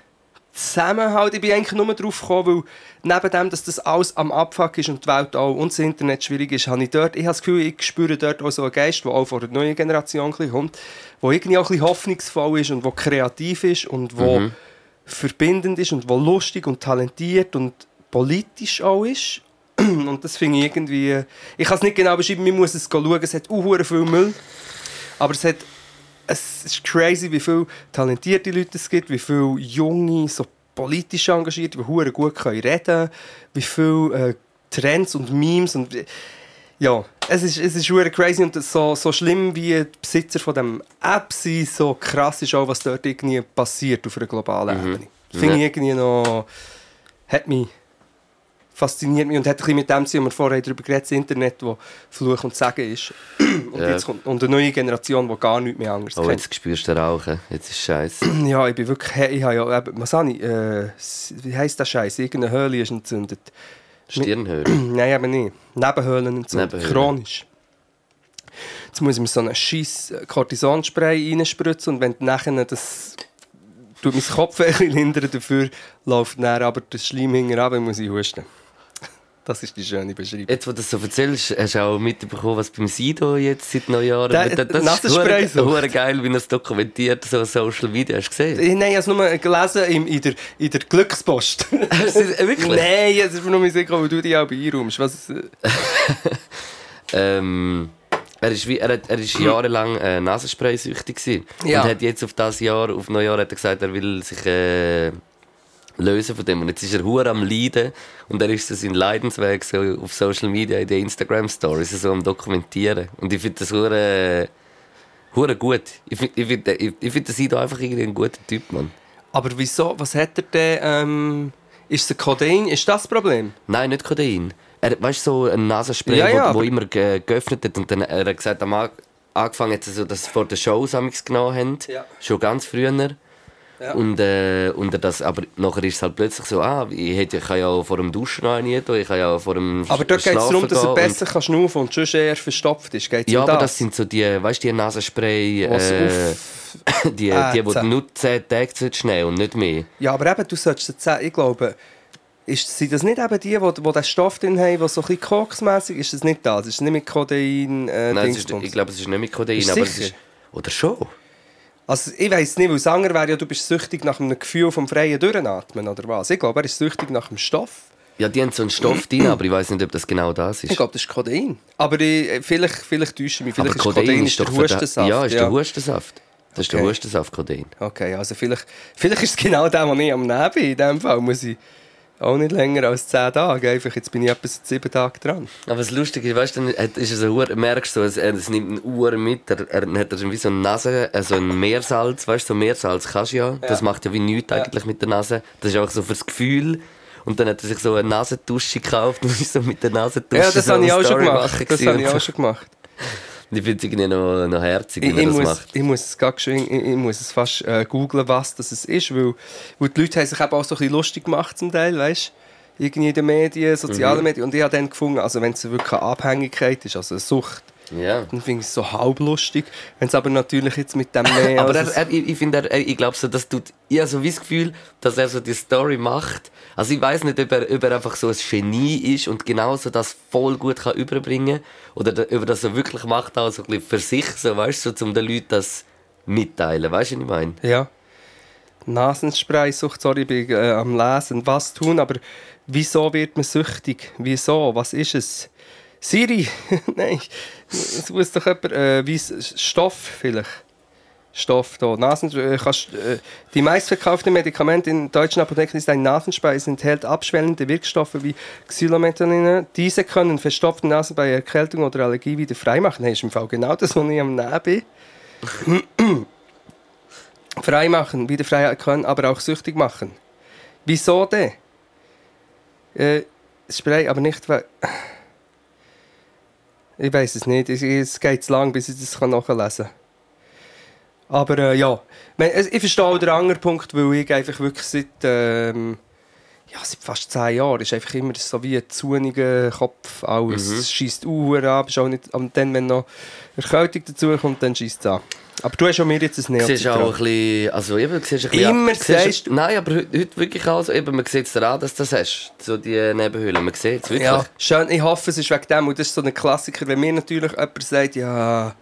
Zusammenhalt. Ich bin eigentlich nur darauf gekommen, weil neben dem, dass das alles am Abfuck ist und die Welt auch und das Internet schwierig ist, habe ich dort, ich habe das Gefühl, ich spüre dort auch so einen Geist, der auch von der neuen Generation kommt, der irgendwie auch ein bisschen hoffnungsvoll ist und der kreativ ist und wo Mhm. verbindend ist und wo lustig und talentiert und politisch auch ist. (clears throat) Und das finde ich irgendwie... Ich kann es nicht genau beschreiben, man muss es schauen, es hat auch viel Müll. Aber es hat es ist crazy, wie viele talentierte Leute es gibt, wie viele junge, so politisch engagierte, die hure gut können reden wie viele äh, Trends und Memes und ja, es ist, es ist hure crazy und so, so schlimm wie die Besitzer von dem App sind, so krass ist auch, was dort irgendwie passiert auf einer globalen Ebene. Finde ich irgendwie noch, hat mich fasziniert mich und hat ein bisschen mit dem zu tun, wir vorher darüber geredet, das Internet, das Fluch und Sagen ist. (clears throat) Und Ja. jetzt kommt und eine neue Generation, die gar nichts mehr anders Oh, kennt. jetzt spürst du Rauchen. Jetzt ist scheiße. (clears throat) Ja, ich bin wirklich, ich habe ja, ich, äh, wie heisst das Scheiß? Irgendeine Höhle ist entzündet. Stirnhöhle. (clears throat) Nein, eben nicht. Nebenhöhlen entzündet. Nebenhöhlen. Chronisch. Jetzt muss ich mir so einen scheiß Cortisonspray reinspritzen und wenn nachher das tut mein Kopf (laughs) ein bisschen lindern, dafür läuft dann aber das Schleim und muss ich husten. Das ist die schöne Beschreibung. Jetzt, wo du das so erzählst, hast du auch mitbekommen, was beim Sido jetzt seit Neujahren... Der- das Nasenspray ist hure geil, wie er es dokumentiert, so auf Social Media. Hast du gesehen? Ich- Nein, ich habe es nur gelesen in, in, der, in der Glückspost. (laughs) Äh, Wirklich? Nein, es ist nur sicher, weil du dich auch einräumst. Was, äh, (laughs) Ähm, er ist, wie, er, hat, er ist jahrelang äh, Nasenspray-süchtig. Ja. Und hat jetzt auf das Jahr, auf Neujahr, hat er gesagt, er will sich äh, lösen von dem. Und jetzt ist er hure am Leiden. Und er ist so sein Leidensweg so auf Social Media, in den Instagram-Stories, so am Dokumentieren. Und ich finde das hure, hure gut. Ich finde ich find, ich, ich find, einfach irgendwie ein guter Typ, Mann. Aber wieso? Was hat er denn? Ähm, ist es Kodein? Ist das das Problem? Nein, nicht Kodein. Er, weißt du, so ein Nasenspray, Ja, ja, wo, wo immer ge geöffnet hat. Und dann er hat gesagt, am angefangen hat, er so, dass sie vor den Shows amigs genommen haben. Ja. Schon ganz früher. Ja. Und, äh, und das, aber nachher ist es halt plötzlich so, ah, ich, hätte, ich kann ja auch vor dem Duschen tun, ich kann ja auch vor dem Aber dort geht es darum, dass er besser kann schnaufen und sonst eher verstopft ist. Geht's Ja, aber das? das sind so die, weißt die Nasenspray, äh, (laughs) die, die, die du nur 10 Tage nehmen und nicht mehr. Ja, aber eben, du solltest jetzt sagen, ich glaube, ist, sind das nicht eben die, die, die den Stoff drin haben, der so ein bisschen koksmässig ist? das nicht das? Ist das nicht mit Kodein, äh, Nein, ist, ich glaube, es ist nicht mit du aber es ist... Oder schon? Also, ich weiss nicht, weil Sanger wäre ja, du bist süchtig nach einem Gefühl vom freien Durchatmen, oder was? Ich glaube, er ist süchtig nach dem Stoff. Ja, die haben so einen Stoff drin, aber ich weiß nicht, ob das genau das Ich ist. glaube, das ist Kodein. Aber ich, vielleicht, vielleicht täusche ich mich. Vielleicht aber ist Kodein, ist der doch für den- Hustensaft. Ja, ist der Hustensaft. Das ist der Okay. Hustensaft, Kodein. Okay, also vielleicht, (laughs) vielleicht ist es genau der, wo ich am Nehmen bin. In dem Fall muss ich auch nicht länger als 10 Tage. Einfach, jetzt bin ich etwa seit 7 Tagen dran. Aber das Lustige ist, weißt du, ist es so, merkst du, es, es nimmt eine Uhr mit, er, er hat er wie so eine Nase, äh, so ein Meersalz, weißt du, so Meersalz kannst du ja. Das macht ja wie nichts eigentlich mit der Nase. Das ist auch so fürs Gefühl. Und dann hat er sich so eine Nasentusche gekauft (laughs) und ist so mit der Nasentusche Ja, das so habe ich auch schon gemacht. Das habe ich auch schon gemacht. Ich finde es irgendwie noch, noch herzig, wie Ich, er ich, das muss, macht. ich muss es geschwind, ich, ich muss es fast äh, googlen, was das ist, weil, weil die Leute haben sich eben auch so ein bisschen lustig gemacht zum Teil, weißt irgendwie in den Medien, sozialen Mhm. Medien. Und ich habe dann gefunden, also wenn es wirklich eine Abhängigkeit ist, also eine Sucht, Ja. Dann finde ich es so halblustig. Wenn es aber natürlich jetzt mit dem mehr... (laughs) Aber er, er, ich, ich finde, er, er- ich glaube so, das tut, ich habe so wie das Gefühl, dass er so die Story macht. Also ich weiß nicht, ob er, ob er einfach so ein Genie ist und genauso das voll gut kann überbringen oder er das so wirklich macht, auch so ein bisschen für sich, so, weißt du, so, um den Leuten das mitteilen. Weißt du, was ich meine? Ja. Nasenspray-Sucht, sorry, ich bin äh, am Lesen. Was tun, aber wieso wird man süchtig? Wieso? Was ist es? Siri? (laughs) Nein, es muss doch jemand... Äh, wie, Stoff vielleicht? Stoff da. Nasenspray, äh, kannst, äh, die meistverkaufte Medikament in deutschen Apotheken ist ein Nasenspray. Es enthält abschwellende Wirkstoffe wie Xylomethylin. Diese können verstopfte Nasen bei Erkältung oder Allergie wieder freimachen. Das ist im Fall genau das, was ich am Nehmen bin (clears throat) frei machen, wieder frei können, aber auch süchtig machen. Wieso denn? Äh, Spray, aber nicht weil. Ich weiß es nicht. Es- geht zu lang, bis ich das nachlesen kann. Aber äh, ja, ich verstehe auch den anderen Punkt, weil ich einfach wirklich seit, ähm, ja, seit fast zehn Jahren ist einfach immer so wie ein zuniger Kopf alles. Es schießt Uhr an, bist auch nicht, und dann, wenn noch Erkältung dazu kommt, dann schießt es an. Aber du hast schon mir jetzt ein Du siehst auch ein bisschen, also eben, siehst ein bisschen... Immer du siehst- du- Nein, aber heute, heute wirklich auch so, eben, man sieht es daran, dass du das hast, so die Nebenhöhle, man sieht es wirklich. Ja, schön. Ich hoffe, es ist wegen dem. Und das ist so ein Klassiker. Wenn mir natürlich jemand sagt, ja, du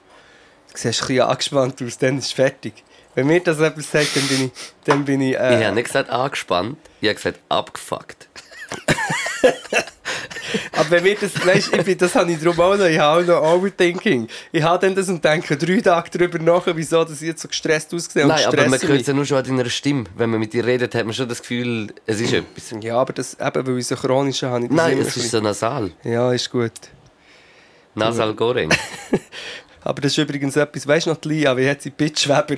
siehst ein bisschen angespannt aus, dann ist es fertig. Wenn mir das jemand sagt, dann bin ich, dann bin ich, äh, Ich habe nicht gesagt angespannt, ich habe gesagt abgefuckt. (laughs) Aber wenn mir das, weißt, ich bin, das habe ich drum auch noch, ich habe auch noch Overthinking. Ich habe dann das und denke drei Tage darüber nach, wieso das jetzt so gestresst ausgesehen und Nein, aber man hört es ja nur schon an deiner Stimme. Wenn man mit dir redet, hat man schon das Gefühl, es ist etwas. Ja, aber das, eben, weil ich so chronisch habe, ich das Nein, es ein ist so nasal. Ja, ist gut. Nasal Goreng. (laughs) Aber das ist übrigens etwas, weißt du noch, die Lia, wie hat sie Bitchweber?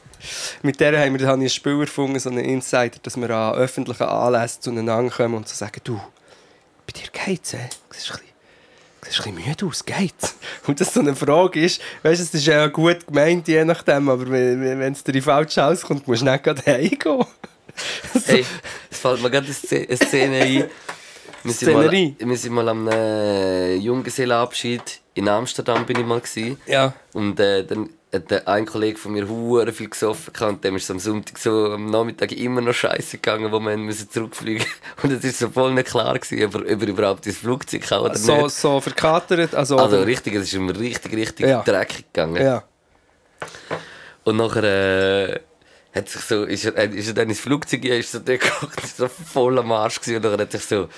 (laughs) Mit der haben wir, habe ich einen Spieler gefunden, so einen Insider, dass wir an öffentlichen Anlässen zueinander kommen und so sagen, du, bei dir geht's, eh? Du siehst ein bisschen, ein müde aus, geht's? (laughs) Und das so eine Frage ist, weißt du, es ist ja gut gemeint, je nachdem, aber wenn es dir falsch auskommt, musst du nicht gerade heimgehen. (laughs) Hey, es fällt mir gerade eine Szene ein. Wir sind, mal, wir sind mal am äh, Junggesellenabschied in Amsterdam bin ich mal gewesen. Ja. Und äh, dann hat ein Kollege von mir hure viel gesoffen und dem ist am Sonntag so am Nachmittag immer noch scheiße gegangen, wo wir müssen zurückfliegen. (laughs) Und es ist so voll nicht klar gewesen, ob er, ob er überhaupt ins Flugzeug kann oder So, nicht. so verkatert, also... Also richtig, es ist ihm richtig, richtig Ja. dreckig gegangen. ja. Und nachher äh, hat sich so, ist, er, ist er dann ins Flugzeug gegangen, ist so dort geguckt, (laughs) ist so voll am Arsch gewesen, und nachher hat sich so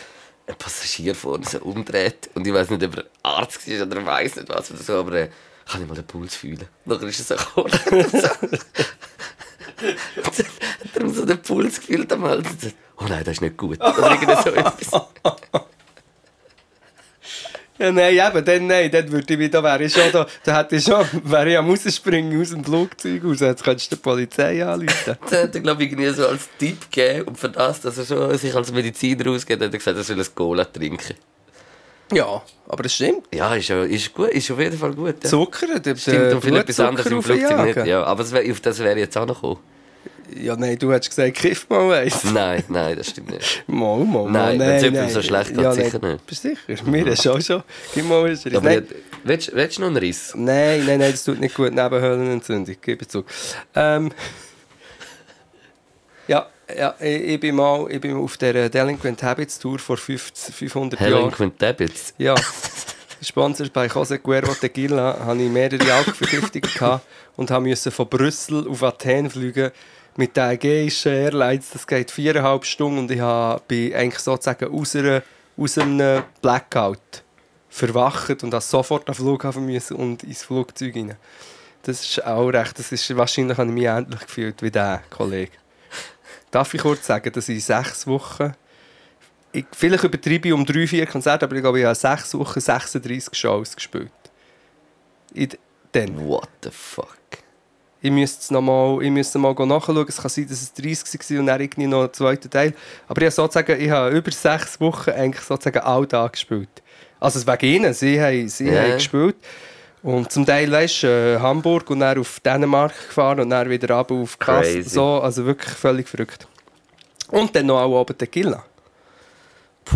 ein Passagier vorne so umgedreht und ich weiß nicht, ob er Arzt war oder weiß nicht was oder so, aber äh, kann ich mal den Puls fühlen. Nachher ist er so gekommen. so. den Puls gefühlt am Hals oh nein, das ist nicht gut. Oder irgend so etwas. Ja, nein, eben, dann, nein, dann würde ich wieder, wäre ich schon da, da hätte ich schon, wäre ich am rausspringen aus dem Flugzeug raus, jetzt könntest du die Polizei anrufen. Das hat er, glaube ich, irgendwie so als Tipp gegeben. Und für das, dass er schon sich als Mediziner ausgeht, hat er gesagt, er soll ein Cola trinken. Ja, aber das stimmt. Ja, ist, ja, ist gut, ist auf jeden Fall gut. Ja. Zucker, der Stimmt, und viel etwas anderes im Flugzeug nicht. Ja. Aber das wär, auf das wäre ich jetzt auch noch gekommen. ja, nein, du hast gesagt, kiff mal eins. (laughs) Nein, nein, das stimmt nicht. Mal, mal, mal. Nein, wenn's jemandem nein. so schlecht ja, sicher nein. nicht. Bist du sicher? Mir ist schon. Gib mal einen Riss. Aber Nein, willst, willst du noch einen Riss? nein, nein, nein, das tut nicht gut. Nebenhöhlenentzündung, gebe zu. Ähm, (laughs) ja, ja ich, ich, bin mal, ich bin auf der Delinquent Habits Tour vor 50, 500 Jahren. Delinquent Debits. Ja, (laughs) gesponsert bei José Cuervo Tequila hatte ich mehrere Alkoholvergiftungen gehabt und musste von Brüssel auf Athen fliegen mit der Ägäischen Airlines. Das geht viereinhalb Stunden und ich bin eigentlich sozusagen aus, einer, aus einem Blackout verwacht und habe sofort am Flughafen müssen und ins Flugzeug rein. Das ist auch recht. Das ist, wahrscheinlich habe ich mich ähnlich gefühlt wie der Kollege. Darf ich kurz sagen, dass ich sechs Wochen ich, vielleicht übertreibe ich um drei, vier Konzerte, aber ich glaube, ich habe sechs Wochen 36 Shows gespielt. Ich, dann. What the fuck? Ich müsste es noch mal, ich müsste mal nachschauen. Es kann sein, dass es 30 war und dann irgendwie noch ein zweiter Teil. Aber ich habe sozusagen, ich habe über sechs Wochen eigentlich sozusagen all da gespielt. Also es wegen ihnen, sie haben, sie Ja. haben gespielt. Und zum Teil, weißt äh, Hamburg und dann auf Dänemark gefahren und dann wieder runter auf Kass. Crazy. So, also wirklich völlig verrückt. Und dann noch auch oben Tequila. (laughs)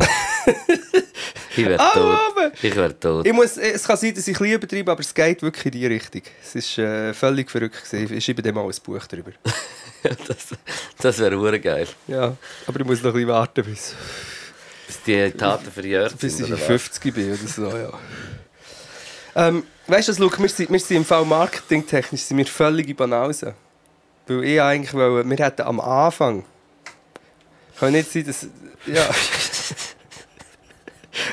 Ich wäre Au, tot. Ich wäre tot. Ich muss, es kann sein, dass ich ein bisschen übertreibe, aber es geht wirklich in die Richtung. Es ist äh, völlig verrückt. Gewesen. Ich schreibe dem mal ein Buch darüber. (laughs) das das wäre geil. Ja, aber ich muss noch ein bisschen warten, bis, Bis die Taten verjährt bis sind. ich oder was? 50 bin oder so. Ja. Ähm, weißt du, Luke, wir sind, wir sind im Fall marketingtechnisch sind wir völlige Banausen. Weil ich eigentlich wollte, wir hätten am Anfang. Kann nicht sein, dass. Ja. (laughs)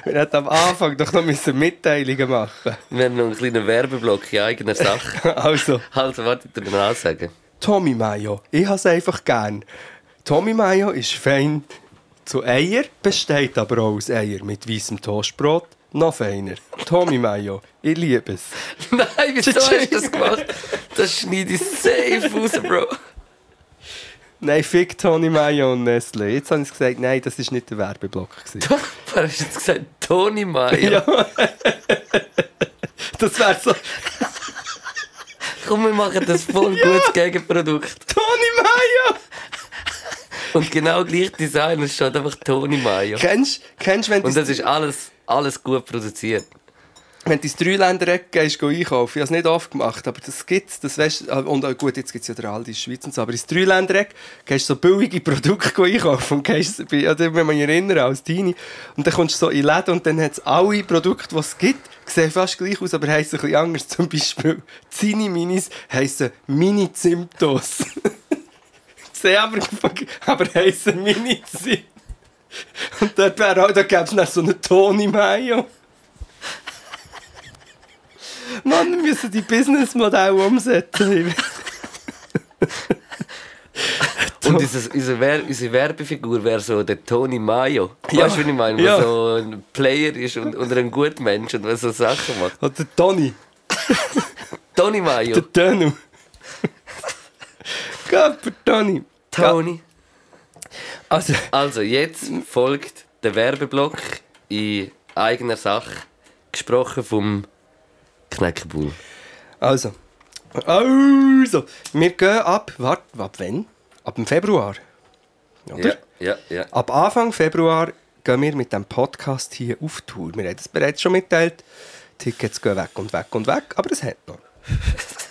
wir hätten am Anfang doch noch müssen Mitteilungen machen Wir haben noch einen kleinen Werbeblock in eigener Sache. (laughs) Also, Also, warte, ich dir mal sagen. Tommy Mayo. Ich habe es einfach gern. Tommy Mayo ist fein zu Eier, besteht aber auch aus Eier mit weißem Toastbrot. Noch feiner. Tommy Mayo. Ich liebe es. (laughs) Nein, wieso hast du das (laughs) gemacht? Das schneide ich safe raus, Bro. Nein, fick Tony Mayo und Nestle. Jetzt habe ich gesagt, nein, das war nicht der Werbeblock. gewesen. Was hast du jetzt gesagt? Toni Mayo. ja. (laughs) das wäre so. Komm, wir machen das voll gutes Gegenprodukt. Tony! Und genau gleich Design, es steht einfach Toni Mayo. Kennst du, wenn Und das ist alles, alles gut produziert. wenn du ins Dreiländereck gehst, gehst einkaufen, ich habe es nicht oft gemacht, aber das gibt es, das weißt, und äh, gut, jetzt gibt es ja der Aldi in der Schweiz und so, aber ins Dreiländereck gehst du so billige Produkte einkaufen und gehst, wenn man mich erinnern, als Teenie, und dann kommst du so in Läden und dann hat es alle Produkte, die es gibt, sehen fast gleich aus, aber heissen ein bisschen anders, zum Beispiel (laughs) Zini Minis heissen Mini Zimtos. (laughs) sehen aber, aber heissen Mini. Und dort, wäre auch- da gäbe es dann so eine Toni Mayo. Mann, wir müssen die Businessmodelle umsetzen. Und unser, unser Wer unsere Werbefigur wäre so der Toni Mayo. Ja. Weißt du, wie ich meine? Ja. Der so ein Player ist und, und ein guter Mensch und so Sachen macht. Oder der Toni, Toni Mayo. der Tönu. Gott, Toni. Toni. Also, Also, jetzt folgt der Werbeblock in eigener Sache. Gesprochen vom Knäckebull. also. Also, wir gehen ab, warte, ab wann? Ab dem Februar. Oder? Ja, ja, ja. Ab Anfang Februar gehen wir mit dem Podcast hier auf Tour. Wir haben es bereits schon mitteilt. Tickets gehen weg und weg und weg, aber es hat noch. (laughs)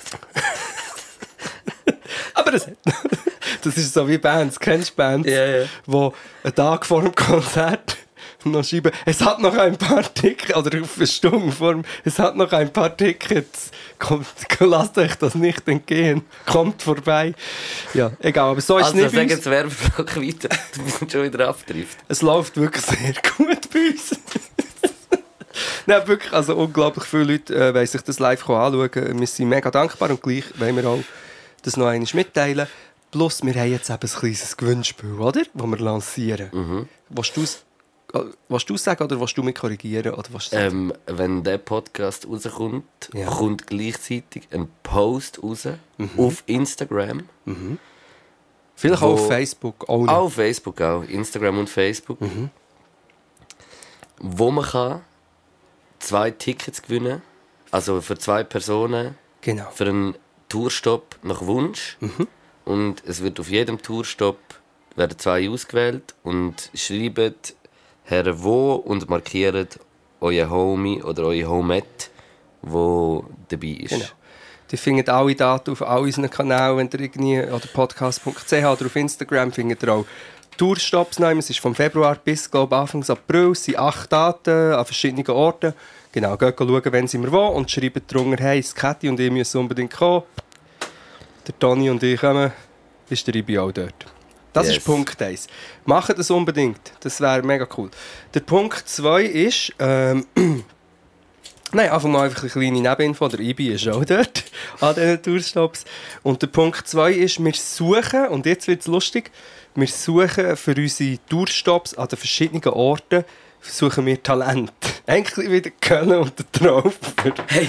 aber es hat. (laughs) Das ist so wie Bands. Kennst du Bands, Ja, ja. die einen Tag vor dem Konzert noch schreiben, es hat noch ein paar Tickets, oder auf eine Stunde vor dem, es hat noch ein paar Tickets, kommt, (laughs) lasst euch das nicht entgehen, kommt vorbei. Ja, egal, aber so ist Also, es nicht bei sag uns. jetzt Werbeblock weiter. (laughs) Du bist schon wieder abgedriftet. Es läuft wirklich sehr gut bei uns. Nein, wirklich, also unglaublich viele Leute äh, wollen sich das live anschauen. Wir sind mega dankbar und gleich wollen wir auch das noch einmal mitteilen. Plus, wir haben jetzt eben ein kleines Gewinnspiel, oder? Das wir lancieren. Mhm. Willst du es willst du sagen oder willst du mich korrigieren? Oder willst Ähm, wenn der Podcast rauskommt, Ja. kommt gleichzeitig ein Post raus auf Instagram. Vielleicht wo- auch auf Facebook. Auch. Auch auf Facebook, auch. Instagram und Facebook. Wo man kann zwei Tickets gewinnen Also für zwei Personen Genau. für einen Tourstopp nach Wunsch. Und es wird auf jedem Tourstopp werden zwei ausgewählt und schreibt her wo und markiert euer Homie oder euer Homette, wo dabei ist. Genau. Die findet alle Daten auf all unseren Kanälen, wenn ihr irgendwie oder podcast.ch oder auf Instagram findet ihr auch Tourstops nehmen. Es ist vom Februar bis glaub, Anfang April. Es sind acht Daten an verschiedenen Orten. Genau, geht schauen, wenn sind wir wo und schreibt drunter, hey, Skatti und ich müssen unbedingt kommen. Der Toni und ich kommen, ist der Ibi auch dort. Das Yes. ist Punkt 1. Macht das unbedingt. Das wäre mega cool. Der Punkt 2 ist, ähm, (clears throat) Nein, einfach mal einfach eine kleine Nebeninfo. Der Ibi ist auch dort (laughs) an diesen Tourstops. Und der Punkt 2 ist, wir suchen, und jetzt wird es lustig, wir suchen für unsere Tourstops an den verschiedenen Orten suchen wir Talent. Eigentlich wieder Köln und der Traufer. Hey,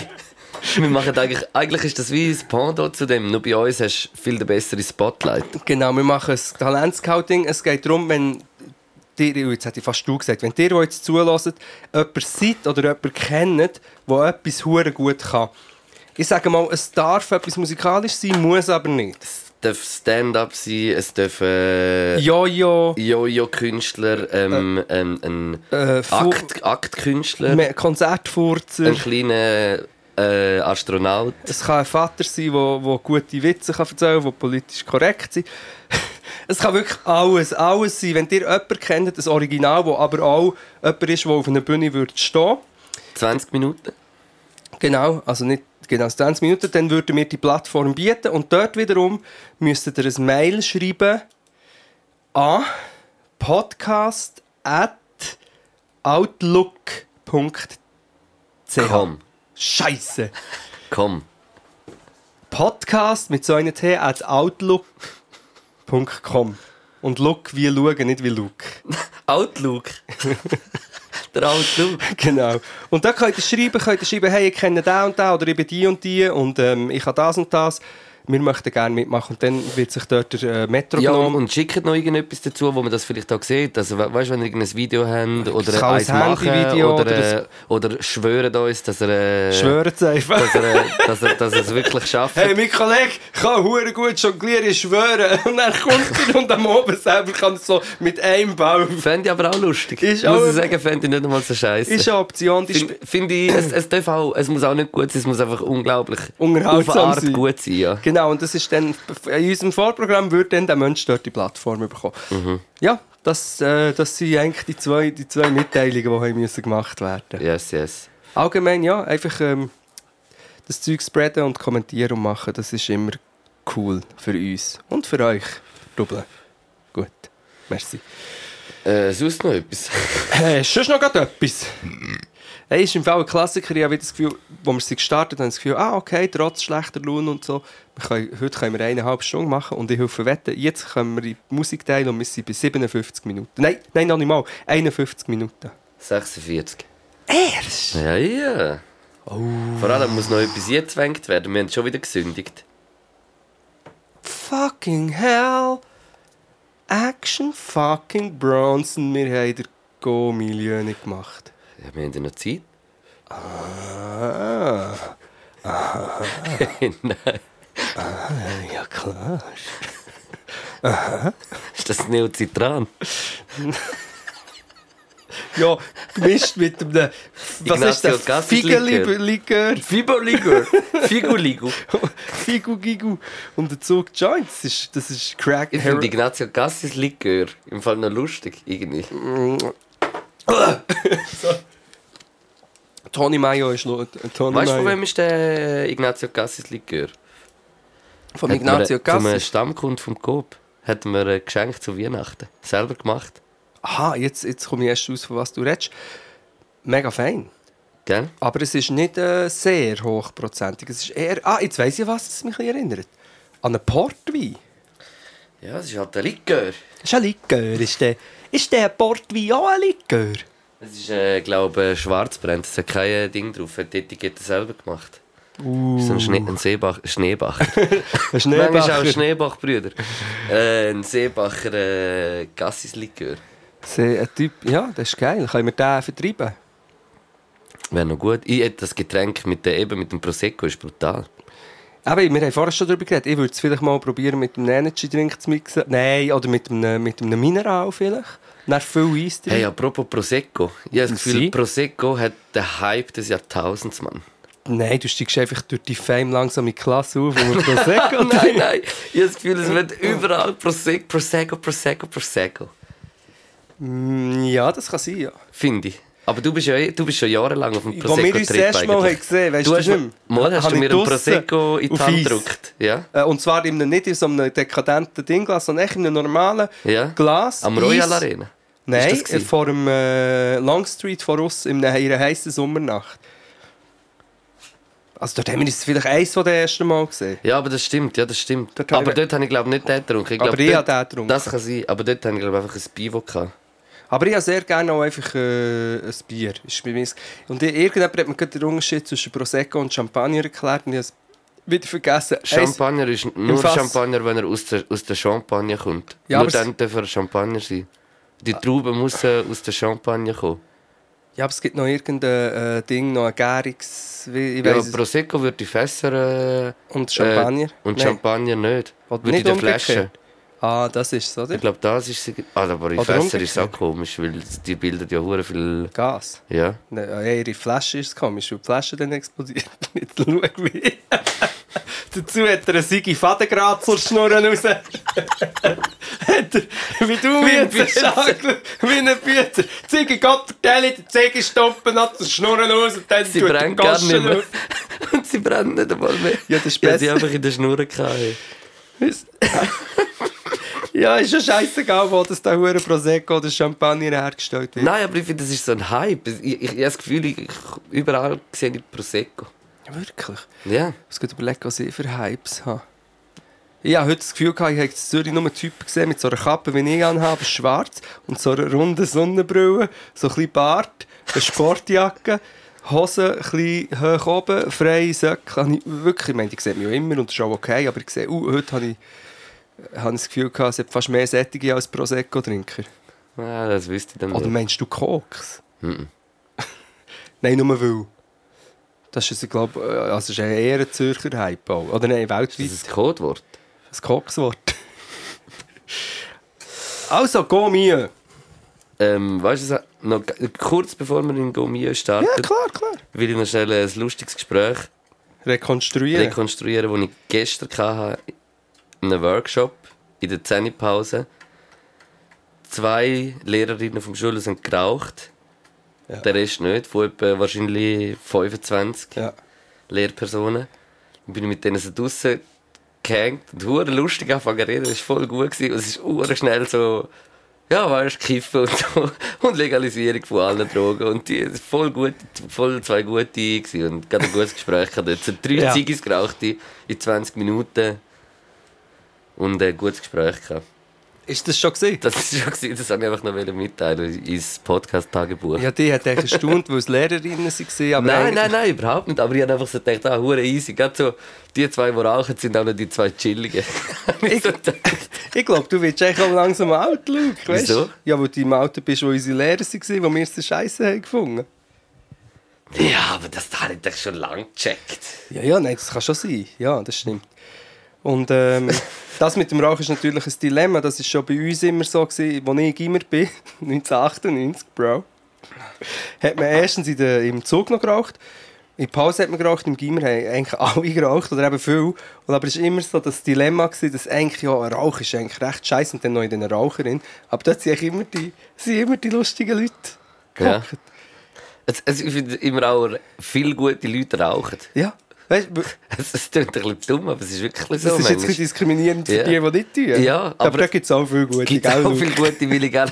wir machen eigentlich, eigentlich ist das wie ein Pendant zu dem, nur bei uns hast du viel den besseren Spotlight. Genau, wir machen ein Talentscouting. Es geht darum, wenn dir, oh, jetzt hätte ich fast du gesagt, wenn ihr, die jetzt zulässt, jemand seid oder jemand kennt, der etwas hure gut kann. Ich sage mal, es darf etwas musikalisch sein, muss aber nicht. Darf Stand-up sein, es dürfen äh, Jojo, Jojo-Künstler, ähm, ähm, ein äh, Akt, Aktkünstler, Konzertfurzer. ein kleiner äh, Astronaut. Es kann ein Vater sein, der, der gute Witze kann erzählen kann, der politisch korrekt sind. (laughs) es kann wirklich alles, alles sein. Wenn ihr jemanden kennt, ein Original, das aber auch jemand ist, der auf einer Bühne würde stehen 20 Minuten. Genau, also nicht genau 20 Minuten, dann würden wir die Plattform bieten und dort wiederum müsstet ihr ein Mail schreiben an podcast at outlook.ch Komm, Scheiße! komm. Podcast mit so einer T at outlook.com und look wie schauen, nicht wie look. (laughs) Outlook. (laughs) Der Outlook. (laughs) Genau. Und da könnt ihr schreiben, könnt ihr schreiben, hey, ich kenne den und den oder ich bin die und die und ähm, ich habe das und das. Wir möchten gerne mitmachen. Und dann wird sich dort der äh, Metro Ja, und, genommen. und schickt noch irgendetwas dazu, wo man das vielleicht auch sieht. Also, we weißt du, wenn ihr irgendein Video habt oder ein machen Handyvideo oder, oder äh, oder schwören uns, dass er, äh, Schwören Sie einfach. dass, er, äh, dass, er, dass er es wirklich (laughs) schafft. Hey, mein Kollege kann hure gut jonglieren, ich schwöre. (laughs) Und dann kommt er und am Oben selber kann er so mit einem Baum. Fände ich aber auch lustig. Ist muss auch- ich sagen, fände ich nicht einmal so scheiße. Ist eine Option, die Finde find ich, es, es, darf auch, es muss auch nicht gut sein, es muss einfach unglaublich Unterhaltsam auf eine Art sein. gut sein. Ja. Genau, und das ist dann, in unserem Vorprogramm würde dann der Mensch dort die Plattform bekommen. Mhm. Ja, das, äh, das sind eigentlich die zwei, die zwei Mitteilungen, die müssen gemacht werden Yes, yes. Allgemein, ja, einfach ähm, das Zeug spreaden und kommentieren und machen, das ist immer cool für uns und für euch. Doppeln. Gut, merci. Äh, sonst noch etwas? Du sonst noch etwas? (laughs) Hey, ist im Fall ein Klassiker. Ich habe wieder das Gefühl, wo wir sie gestartet haben, das Gefühl, ah, okay, trotz schlechter Laune und so. Wir können, heute können wir eineinhalb Stunden machen und ich helfe wetten. Jetzt können wir in die Musik teilen und wir sind bei 57 Minuten. Nein, nein, noch nicht mal. 51 Minuten. 46. Erst? Ja, ja. Vor allem muss noch etwas eingezwängt werden. Wir haben schon wieder gesündigt. Fucking hell. Action fucking Bronson. Wir haben den Go-Millionen gemacht. Wir haben ja noch Zeit. Ah, (laughs) Nein. ja klar. Ist das Neocitran? Ja, gemischt mit einem. Was ist Ignacio das? Cassis Figeli-Likör. Fibo-Ligur. Figu-Ligu. Figu Gigu. Und der Zug Joints. Das ist, das ist Crack. Ich finde Ignazio Cassis Likör im Fall noch lustig. Irgendwie. (laughs) Tony Mayo ist lo- Tony Weißt du, von wem ist der Ignazio Cassis Likör? Von Ignazio Vom Cassis. Stammkund vom Coop. Hat mir ein Geschenk zu Weihnachten. Selber gemacht. Aha, jetzt, jetzt komme ich erst raus, von was du redest. Mega fein. Gell? Aber es ist nicht äh, sehr hochprozentig. Es ist eher. Ah, jetzt weiss ich, was es mich erinnert. An einen Portwein. Ja, es ist halt ein Likör. Das ist ein Likör. Ist der, ist der Portwein auch ein Likör? Es ist, äh, glaube ich, Schwarzbrand. Es hat kein äh, Ding drauf. Hat die Etikette selber gemacht. Uh. So ein, Schnee, ein Seebach, Schneebacher. (laughs) Ein Manchmal auch Schneebacher. Schneebach-Brüder. Äh, ein Seebacher äh, Gassis-Likör. Ein Typ, ja, das ist geil. Können wir den vertreiben? Wäre noch gut. Ich hätte das Getränk mit, der, eben mit dem Prosecco, ist brutal. Aber wir haben vorher schon darüber geredet. Ich würde es vielleicht mal probieren, mit einem Energy-Drink zu mixen. Nein, oder mit einem, mit einem Mineral vielleicht. Dann viel Eis drin. Hey, apropos Prosecco. Ich habe das Gefühl, Sie? Prosecco hat den Hype des Jahrtausends, Mann. Nein, du steigst einfach durch die Fame langsam in die Klasse auf, wo wir (laughs) Prosecco nein, nein. Ich habe das Gefühl, es wird überall Prosecco, Prosecco, Prosecco, Prosecco. Mm, Ja, das kann sein, ja. Finde ich. Aber du bist, ja, du bist schon jahrelang auf dem Wo wir uns das Prosecco-Trip erste Mal gesehen weißt Du du, hast, nicht mir- mehr? mal hast du mir einen Prosecco in die Hand Eis. gedrückt. Ja? Äh, Und zwar in einem, nicht in so einem dekadenten Dingglas, sondern echt in einem normalen Ja. Glas. Am Eis. Royal Arena. Nein, vor dem äh, Long Street vor uns in einer, in einer heißen Sommernacht. Also dort haben wir uns vielleicht eins von den ersten Mal gesehen. Ja, aber das stimmt, ja, das stimmt. Dort aber dort habe ich glaube nicht den getrunken. Ich Aber ich habe den getrunken. Das kann sein, aber dort habe ich glaube einfach ein Bivo gehabt. Aber ich habe sehr gerne auch einfach äh, ein Bier. Ist bei mir und irgendjemand hat mir gerade den Unterschied zwischen Prosecco und Champagner erklärt und ich habe es wieder vergessen. Champagner ist nur. Champagner, wenn er aus der, aus der Champagne kommt. Ja, nur es- dann darf er Champagner sein. Die Traube muss aus der Champagne kommen. Ja, aber es gibt noch irgendein äh, Ding, noch ein Gärungs... Ich Ja, Prosecco würde ich Fässer äh, und Champagner. Äh, und Nein. Champagner nicht. Oder Würde nicht in der umgekehrt. Flasche. Ah, das ist es, oder? Ich glaube, das ist sie. Ah, aber Oder Fässer ist es auch umgekehrt. komisch, weil die bilden ja hure viel. Gas. Ja. Ne, ja, ihre Flasche ist komisch, weil die Flasche dann explodiert. (laughs) Nicht schau wie. (laughs) Dazu hat er eine Sigi Fadengratzler-Schnurren raus. (laughs) hat er, wie du Wie ein sagst, wie ein Büter. Zigi Gott der Zigi stoppen hat den Schnurren raus und dann Sie tut brennen gar nicht mehr. (laughs) Und sie brennen nicht einmal mehr. Ja, das ist besser. einfach in der Schnur gehabt. Ja, ist ja scheißegal, wo das da hure Prosecco oder Champagner hergestellt wird. Nein, aber ich finde, das ist so ein Hype. Ich, ich, ich habe das Gefühl, ich, ich, überall sehe ich Prosecco. Wirklich? Ja. Ich muss gerade überlegen, was ich für Hypes habe. Ich habe heute das Gefühl, gehabt, ich habe in Zürich nur einen Typen gesehen mit so einer Kappe, wie ich anhabe, schwarz und so einer runden Sonnenbrille, so ein bisschen Bart, eine Sportjacke, Hose ein bisschen hoch oben, freie. Habe Ich, wirklich, ich meine, die sieht mich ja immer und das ist auch okay, aber ich sehe, uh, heute habe ich, habe ich das Gefühl, gehabt, es hat fast mehr Sättige als Prosecco-Trinker. Ah, das wüsste ich dann Oder meinst du Koks? Mhm. (laughs) Nein, nur weil. Das ist, ich glaube, also das ist eher ein Zürcher Hype auch. Oder nein, Ist weltweit. das ein Codewort? Das Kokswort. (laughs) also, go mir. Ähm, weißt du, noch kurz bevor wir in Gomio starten, Ja, klar, klar. will ich noch schnell ein lustiges Gespräch Rekonstruieren. rekonstruieren, das ich gestern hatte, in einem Workshop, in der Zähnepause. Zwei Lehrerinnen vom Schule sind geraucht. Ja. Der Rest nicht, von etwa wahrscheinlich 25 ja. Lehrpersonen. Dann bin ich mit denen so draussen gehängt und hure lustig angefangen zu reden. Das war voll gut. Gewesen. Und es ist hure schnell so, ja, weißt du, Kiffen und so. (laughs) Und Legalisierung von allen Drogen. Und die voll gut, voll zwei gute gewesen. Und gerade ein gutes Gespräch. Jetzt sind drei Ja. Ziggis geraucht in 20 Minuten. Und ein gutes Gespräch gehabt. Ist das schon gesehen? Das ist schon gewesen, das wollte ich einfach noch mitteilen ins Podcast-Tagebuch. Ja, die hat eigentlich erstaunt, weil es Lehrerinnen waren. Aber Nein, nein, nein, überhaupt nicht. Aber ich habe einfach so gedacht, ah, hure easy. Gerade so, die zwei, die rauchen, sind auch noch die zwei chilligen. (laughs) ich so Ich glaube, du wirst echt auch langsam alt, Luke. Weißt? Wieso? Ja, weil du im Alter bist, wo unsere Lehrer waren, wo wir es Scheiße haben gefunden. ja, aber das habe ich doch schon lange gecheckt. Ja, ja, nein, das kann schon sein. Ja, das stimmt. Und ähm, (laughs) das mit dem Rauchen ist natürlich ein Dilemma. Das ist schon bei uns immer so gewesen, als ich immer bin, (laughs) 1998, Bro. Hat man erstens in der, im Zug noch geraucht. In der Pause hat man geraucht, im Gimmer haben eigentlich (laughs) alle geraucht, oder eben viel. Und aber es war immer so das Dilemma, gewesen, dass eigentlich, ja, ein Rauch ist eigentlich recht scheiße und dann noch in den Raucherin. Aber dort sind immer die, sind immer die lustigen Leute Ja. Es, es, ich finde immer auch, viele gute Leute rauchen. Ja. Weißt, du, Es, es klingt ein bisschen dumm, aber es ist wirklich so. das ist jetzt ein diskriminierend für Ja. die, die nicht tun. Ja, aber, aber da gibt es auch viele gute, Es gibt auch viele gute, will ich gerne.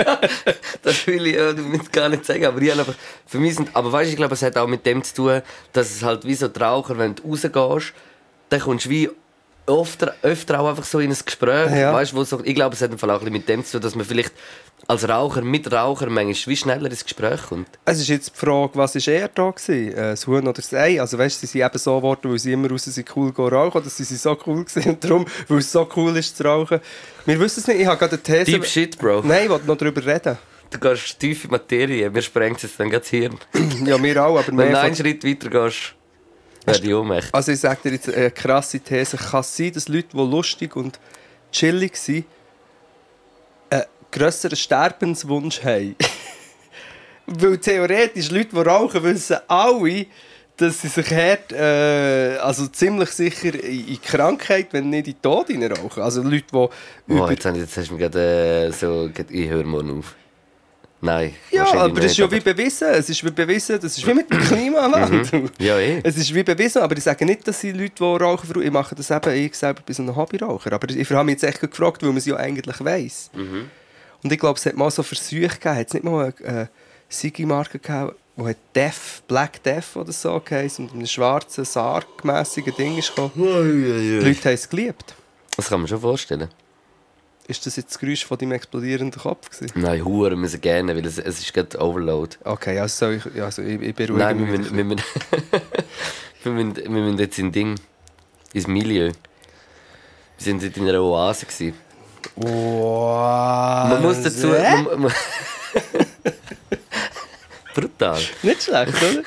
(laughs) das will ich ja damit gar nicht sagen. Aber, ich einfach, für mich sind, aber weißt, ich glaube, es hat auch mit dem zu tun, dass es halt wie so die Raucher, wenn du rausgehst, dann kommst du wie öfter, öfter auch einfach so in ein Gespräch. Ja. Weißt, wo so, ich glaube, es hat auch ein bisschen mit dem zu tun, dass man vielleicht als Raucher mit Raucher manchmal wie schneller ins Gespräch kommt. Es ist jetzt die Frage, was war eher da? Gewesen? Äh, das Huhn oder das Ei? Also weißt, sie sind eben so geworden, weil sie immer raus sind, cool gehen rauchen, oder sie sind so cool gewesen und darum, weil es so cool ist zu rauchen. Wir wissen es nicht, ich habe gerade eine These... Deep Shit, Bro. Nein, ich wollte noch darüber reden. Du gehst tief in Materie, mir sprengt es dann das Hirn. (clears throat) Ja, wir auch, aber Wenn du einen. Schritt weiter gehst, werde ich ohnmächtig. Also ich sage dir jetzt eine krasse These. Kann es sein, dass Leute, die lustig und chillig sind, grösseren Sterbenswunsch haben? (laughs) Weil theoretisch Leute, die rauchen, wissen alle, dass sie sich hart, äh, also ziemlich sicher in Krankheit, wenn nicht in den Tod rauchen. Also Leute, die Oh, über... jetzt, jetzt hast du mir gerade äh, so... Ich höre morgen auf. Nein. Ja, aber das ist ja wie bewiesen. Es ist wie bewiesen, das ist wie mit dem Klimawandel. Ja, eh. Es ist wie bewiesen, aber ich sage nicht, dass sie Leute, die rauchen, ich mache das eben, ich selber bin so ein Hobbyraucher. Aber ich habe mich jetzt echt gefragt, weil man es ja eigentlich weiss. Mhm. Und ich glaube, es hat mal so Versuche gegeben, hat es nicht mal eine äh, Sigi-Marke gegeben, die hat Def, Black Death oder so geheißen und in einem schwarzen, sargmässigen Ding ist gekommen. Die Leute haben es geliebt. Das kann man schon vorstellen. Ist das jetzt das Geräusch von deinem explodierenden Kopf gewesen? Nein, Huren müssen gerne, weil es, es ist gerade Overload. Okay, also, soll ich, also ich, ich beruhige Nein, wir mich. müssen, wir, müssen, (laughs) wir, müssen, wir müssen jetzt in Ding, ins Milieu. Wir sind in einer Oase. Gewesen. Wow. Man muss dazu... Man, (laughs) man, brutal. Nicht schlecht, oder?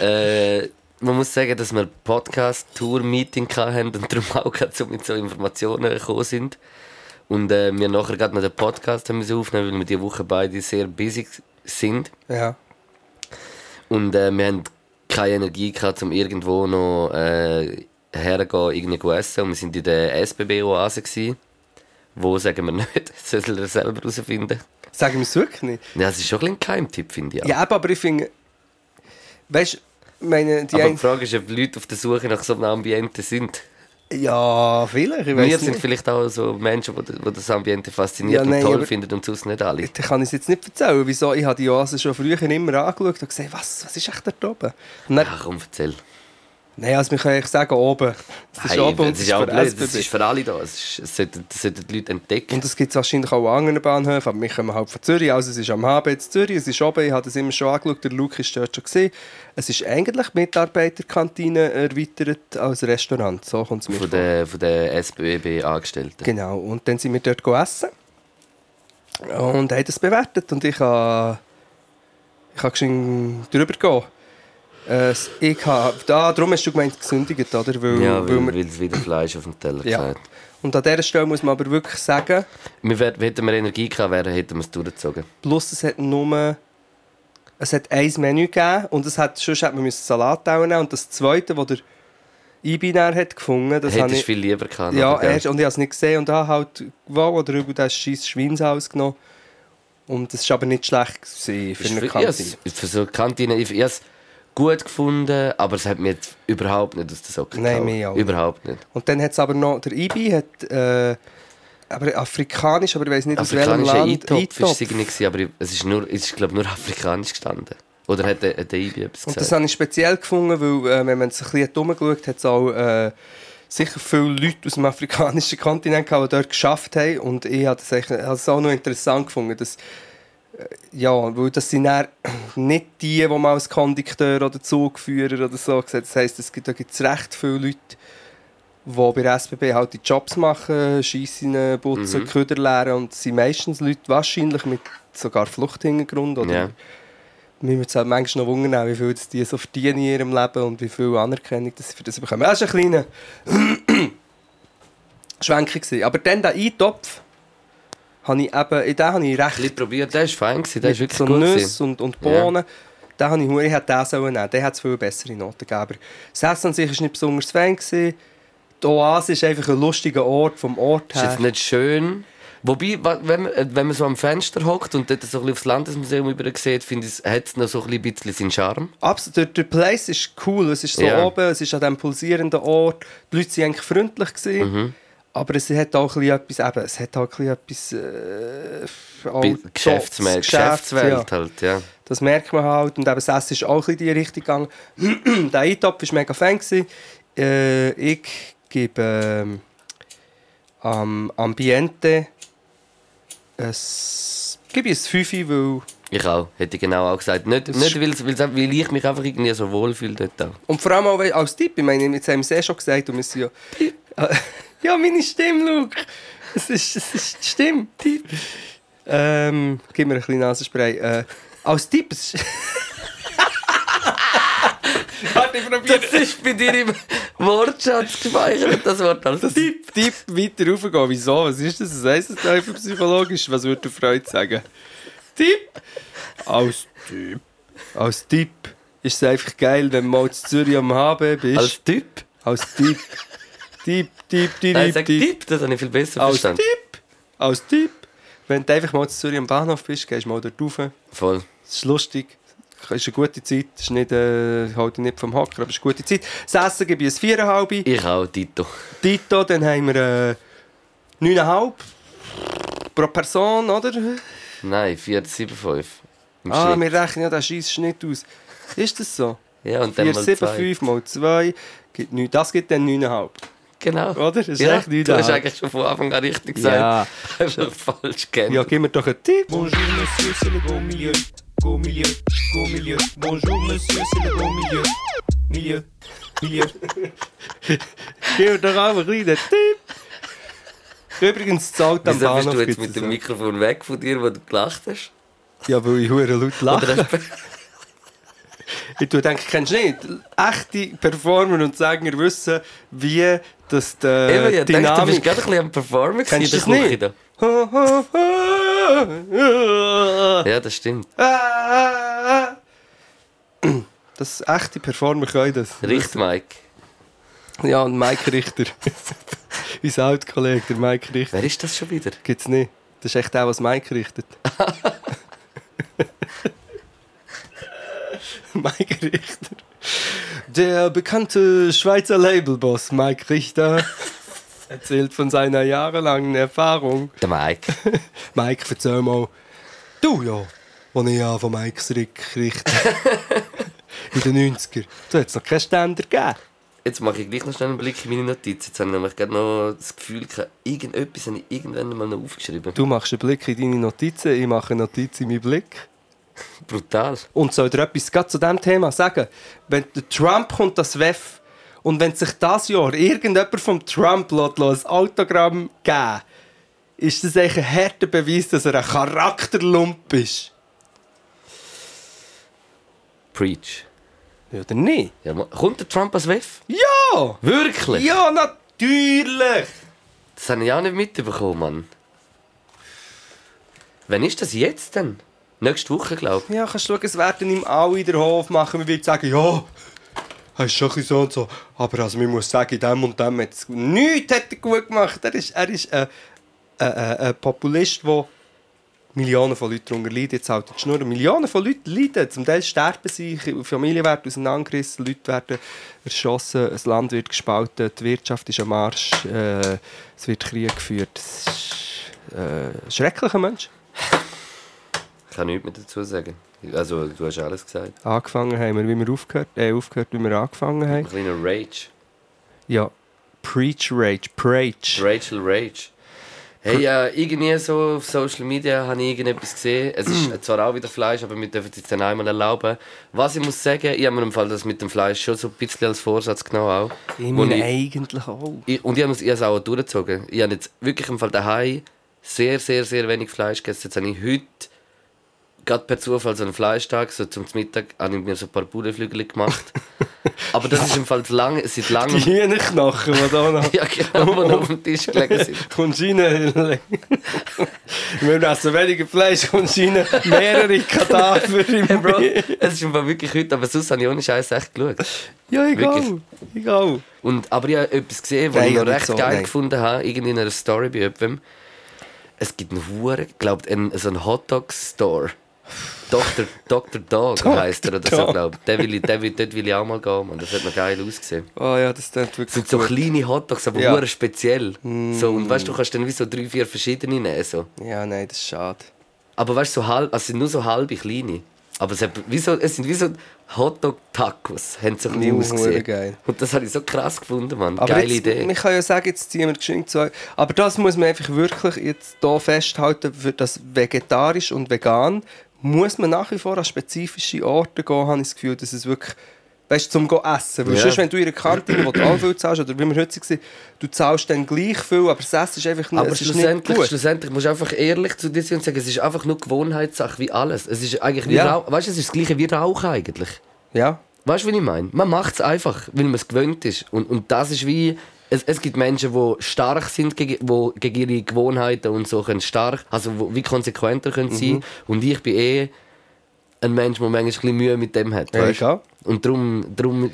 Äh, man muss sagen, dass wir Podcast-Tour-Meeting hatten und darum auch gerade so mit so Informationen gekommen sind. Und äh, wir nachher gerade noch den Podcast haben aufnehmen, weil wir diese Woche beide sehr busy sind. Ja. Und äh, wir haben keine Energie gehabt, um irgendwo noch äh, hergehen, irgendwie essen. Und wir sind in der SBB-Oase. Wo sagen wir nicht, das (laughs) soll er selber herausfinden. Sagen wir es wirklich nicht. Ja, das ist schon ein Geheimtipp, finde ich. auch. Ja, aber ich finde... Weißt meine... Die Aber die Frage ist, ob Leute auf der Suche nach so einem Ambiente sind. Ja, vielleicht, ich Wir sind nicht. vielleicht auch so Menschen, die, das Ambiente fasziniert Ja, nein, und toll finden und sonst nicht alle. Da kann ich es jetzt nicht erzählen, wieso. Ich habe die Oase schon früher immer angeschaut und gesagt, was, was ist echt dort oben? Dann, Ach komm, erzähl. Nein, also wir können eigentlich sagen, oben. Es ist Hey, oben und es ist für blöd, das ist für alle da. Es, ist, es sollten, das sollten die Leute entdecken. Und das gibt es wahrscheinlich auch an anderen Bahnhöfen, aber wir kommen halt von Zürich, also es ist am HB in Zürich, es ist oben, ich habe das immer schon angeschaut, der Luke ist dort schon gesehen. Es ist eigentlich Mitarbeiterkantine erweitert als Restaurant, so kommt es mir von vor. den, von den SBB-Angestellten. Genau, und dann sind wir dort essen und haben das bewertet und ich habe ich habe drüber gehen. Äh, ich habe, da, darum hast du gemeint, gesündigt, oder? Weil, Ja, weil, weil es wieder Fleisch auf dem Teller ja. ja. Und an dieser Stelle muss man aber wirklich sagen, Wir hätten wir Energie gehabt, wären, hätten wir es durchgezogen. plus es hat nur es hat ein Menü gegeben und es hat, sonst hätte man Salat nehmen und das zweite, das der Ibi dann hat gefunden, das habe Hättest ich... viel lieber gehabt. Ja, aber, erst, und ich habe es nicht gesehen und habe halt wow, oder übel das scheiß Schweinshaus genommen. Und das war aber nicht schlecht für eine Kantine. ja, für so eine Kantine, ich, ich es gut gefunden, aber es hat mir überhaupt nicht aus den Socken Nein, mir auch. Überhaupt nicht. Und dann hat es aber noch, der Ibi hat, äh, aber afrikanisch, aber ich weiß nicht aus welchem Afrikanischer Land. Eintopf war es gewesen, aber es ist, nur, es ist glaube nur (laughs) afrikanisch gestanden. Oder hat der, hat der Ibi etwas Und das gesagt? habe ich speziell gefunden, weil äh, wenn man sich ein bisschen umgeschaut hat, hat es auch äh, sicher viele Leute aus dem afrikanischen Kontinent gehabt, die dort geschafft haben. Und ich habe das, eigentlich- habe es auch noch interessant gefunden, dass ja, weil das sind dann nicht die, die man als Kondukteur oder Zugführer oder so gesagt Das heisst, es gibt, da gibt es recht viele Leute, die bei der SBB halt die Jobs machen, Schiessen, Putzen, Mhm. Köder leeren und sind meistens Leute wahrscheinlich mit sogar Fluchthintergrund oder Ja. mir würde es halt manchmal noch wundern, wie viel das die so verdienen in ihrem Leben und wie viel Anerkennung das sie für das bekommen. Das war ein kleiner (clears throat) Schwenker. Aber dann der Eintopf, habe ich eben, in den habe ich recht bisschen probiert, der war fein, gewesen, der ist wirklich so gut. Nüsse und, und Bohnen. Den habe ich, hure- ich hätte den sollen nehmen. Der hat es viel bessere Noten gegeben. Aber das Essen an sich war nicht besonders fein. Gewesen. Die Oase ist einfach ein lustiger Ort vom Ort Ist her. jetzt nicht schön. Wobei, wenn man, wenn man so am Fenster hockt und dort so ein bisschen aufs Landesmuseum über sieht, finde ich, hat es noch so ein bisschen seinen Charme. Absolut, der, der Place ist cool. Es ist so Ja. oben, es ist an diesem pulsierenden Ort. Die Leute waren eigentlich freundlich. Gewesen, Mhm. Aber es hat auch ein bisschen etwas, eben, es hat auch ein bisschen etwas... Äh, auch Bi- so- Geschäftsme- das Geschäft, Geschäftswelt ja. halt, ja. Das merkt man halt. Und eben das Essen ist auch ein bisschen in die Richtung gegangen. (clears throat) der Eintopf war mega fan. gewesen. Äh, ich gebe ähm, am Ambiente ein, gebe ich ein 5, weil... Ich auch, hätte ich genau auch gesagt. Nicht, Das nicht ist- weil, weil, ich mich einfach irgendwie so wohlfühle dort auch. Und vor allem auch als Tipp, ich meine, jetzt haben wir es eh schon gesagt, und wir sind ja... (laughs) ja, meine Stimme, Luke! Es ist, es ist die Stimme, Tipp. Ähm, gib mir ein bisschen Nasenspray. Äh, als Tipp... es ist- (laughs) Warte, ich probiere... Das ist bei dir im Wortschatz gespeichert, das Wort als Das Tipp, Tipp weiter raufgehen. Wieso? Was ist das? Was heisst das da einfach psychologisch? Was würde Freud sagen? Tipp! Als Tipp. Als Tipp ist es einfach geil, wenn du mal in Zürich am HB bist. Als Typ? Als Tipp. Tipp, Tipp, Tipp, Nein, sag Tipp. Das habe ich viel besser Als verstanden. Tipp. Als Tipp. Wenn du einfach mal in Zürich am Bahnhof bist, gehst du mal dort rauf. Voll. Es ist lustig. Es ist eine gute Zeit. Es ist nicht, äh, halt nicht vom Hocker, aber es ist eine gute Zeit. Das Essen gebe ich ein 4,5. Ich auch, Tito. Tito, dann haben wir äh, 9,5 pro Person, oder? Nein, 4,75. Im Ah, Schnitt. wir rechnen ja den scheiß Schnitt aus. Ist das so? Ja, und dann mal zwei. 4,75 mal 2 gibt 9. Das gibt dann 9,5. Genau. Oder? Das ist ja, echt nicht du hast da. eigentlich schon von Anfang an richtig gesagt. Ja. Einfach falsch gekannt. Ja, gib mir doch einen Tipp. Bonjour monsieur, c'est le bon milieu. Go milieu, go milieu. Bonjour monsieur, c'est le bon milieu. Milieu, milieu. (laughs) Gib mir doch einfach einen kleinen Tipp. Übrigens, das Auto am Wieso bist Bahnhof du jetzt mit dem. Mikrofon weg von dir, wo du gelacht hast? Ja, weil ich hure laut lache. (laughs) Ich denke, kennst du nicht? Echte Performer und Sänger wissen, wie das die Eben, ja, Dynamik... du bist gerade ein bisschen am Performen Kennst in das der nicht? Küche da. Ja, das stimmt. Das echte Performer können das. Richt, Mike. Ja, und Mike Richter. (laughs) Unser alter Kollege, der Mike Richter. Wer ist das schon wieder? Gibt's nicht. Das ist echt der, was Mike richtet. (laughs) (laughs) Mike Richter. Der bekannte Schweizer Labelboss Mike Richter (laughs) erzählt von seiner jahrelangen Erfahrung. Der Mike. (laughs) Mike, erzähl mal. Du ja, als ich ja von Mike Rick richte. (laughs) In den 90er. Da hat es noch keinen Ständer gegeben. Jetzt mache ich gleich noch schnell einen Blick in meine Notizen. Jetzt habe ich nämlich gerade noch das Gefühl, irgendetwas habe ich irgendwann mal noch aufgeschrieben. Du machst einen Blick in deine Notizen, ich mache eine Notiz in meinen Blick. Brutal. Und soll dir etwas gerade zu diesem Thema sagen? Wenn der Trump kommt, das WEF, und wenn sich das Jahr irgendjemand vom Trump ein Autogramm geben ist das eigentlich ein harter Beweis, dass er ein Charakterlump ist? Preach. Ja, oder nicht? Ja, kommt der Trump als WEF? Ja! Wirklich? Ja, natürlich! Das habe ich auch nicht mitbekommen, Mann. Wann ist das jetzt denn? Nächste Woche, glaube ich. Ja, kannst du schauen, es werden ihm alle in den Hof machen. Man wird sagen, ja, er ist schon so und so. Aber also, man muss sagen, dem und dem hat es nichts hat er gut gemacht. Er ist, er ist ein, ein, ein, ein Populist, der Millionen von Leuten darunter leiden. Jetzt halt die Schnur. Millionen von Leuten leiden. Zum Teil sterben sie, Familien werden auseinandergerissen, Leute werden erschossen, das Land wird gespalten, die Wirtschaft ist am Arsch, äh, es wird Krieg geführt. Das ist äh, schrecklicher Mensch. Ich kann nichts mehr dazu sagen. Also, du hast alles gesagt. Angefangen haben wir, wie wir aufgehört, äh, aufgehört, wie wir angefangen haben. Ein kleiner Rage. Ja, Preach Rage, Preach. Rachel Rage. Hey, äh, irgendwie so auf Social Media habe ich irgendetwas gesehen. Es ist zwar auch wieder Fleisch, aber wir dürfen es jetzt dann einmal erlauben. Was ich muss sagen, ich habe mir im Fall das mit dem Fleisch schon so ein bisschen als Vorsatz genommen. Auch. Ich meine ich- eigentlich auch. Ich, und ich habe es ich habe es auch durchgezogen. Ich habe jetzt wirklich im Fall daheim sehr, sehr, sehr wenig Fleisch gegessen. Jetzt habe ich heute gerade per Zufall so einen Fleischtag, so zum Mittag, habe ich mir so ein paar Bauernflügel gemacht. (laughs) Aber das ist im Fall zu lange, seit Die langem... Hühnerknochen, die da noch... (laughs) Ja, genau, die noch auf dem Tisch gelegen sind. (laughs) Kommst rein. Wir essen weniger Fleisch, kommst rein. Mehrere Kadaver im Hey, Bro, es ist im Fall wirklich heute, aber sonst habe ich ohne Scheiß echt geschaut. Ja, egal. Wirklich. Egal. Und, aber ich habe etwas gesehen, was ich noch recht so, geil nein. gefunden habe, irgendwie in einer Story bei jemandem. Es gibt einen Huren, ich glaube, einen, so einen Hotdog-Store. Dr. Dr. Dog heisst er oder so, glaube ich. Der will ich, der will, dort will ich auch mal gehen, man. Das hat noch geil ausgesehen. Oh ja, das klingt wirklich sind so gut. kleine Hotdogs, aber Ja. speziell. So, und weißt du, du kannst dann wie so drei, vier verschiedene nehmen. So. Ja, nein, das ist schade. Aber weißt du, so halb, also es sind nur so halbe kleine. Aber es, hat, wie so, es sind wie so Hotdog-Tacos, haben so ein Uh, ausgesehen. geil. Und das habe ich so krass gefunden, Mann. Aber Geile jetzt, Idee. Man kann ja sagen, jetzt ziehen wir geschwind zu. Aber das muss man einfach wirklich jetzt hier festhalten, für das vegetarisch und vegan muss man nach wie vor an spezifische Orte gehen, habe ich das Gefühl, dass es wirklich Weißt du, zum go essen. Weil Ja. sonst, wenn du in einer Kantine, wo du auch viel zahlst, oder wie wir heute waren, du zahlst dann gleich viel, aber das Essen ist einfach nicht, Aber ist nicht schlussendlich, gut. schlussendlich musst du einfach ehrlich zu dir sein und sagen, es ist einfach nur Gewohnheitssache wie alles. Es ist eigentlich wie Ja. Rauch, weißt du, es ist das gleiche wie Rauchen eigentlich. Ja. Weißt du, wie ich meine? Man macht es einfach, weil man es gewöhnt ist. Und, und das ist wie. Es, es gibt Menschen, die stark sind, wo gegen ihre Gewohnheiten und so können stark, also wo, wie konsequenter können sein. Mhm. Und ich bin eh ein Mensch, der manchmal ein bisschen Mühe mit dem hat. Ja, weißt? auch. Und darum, darum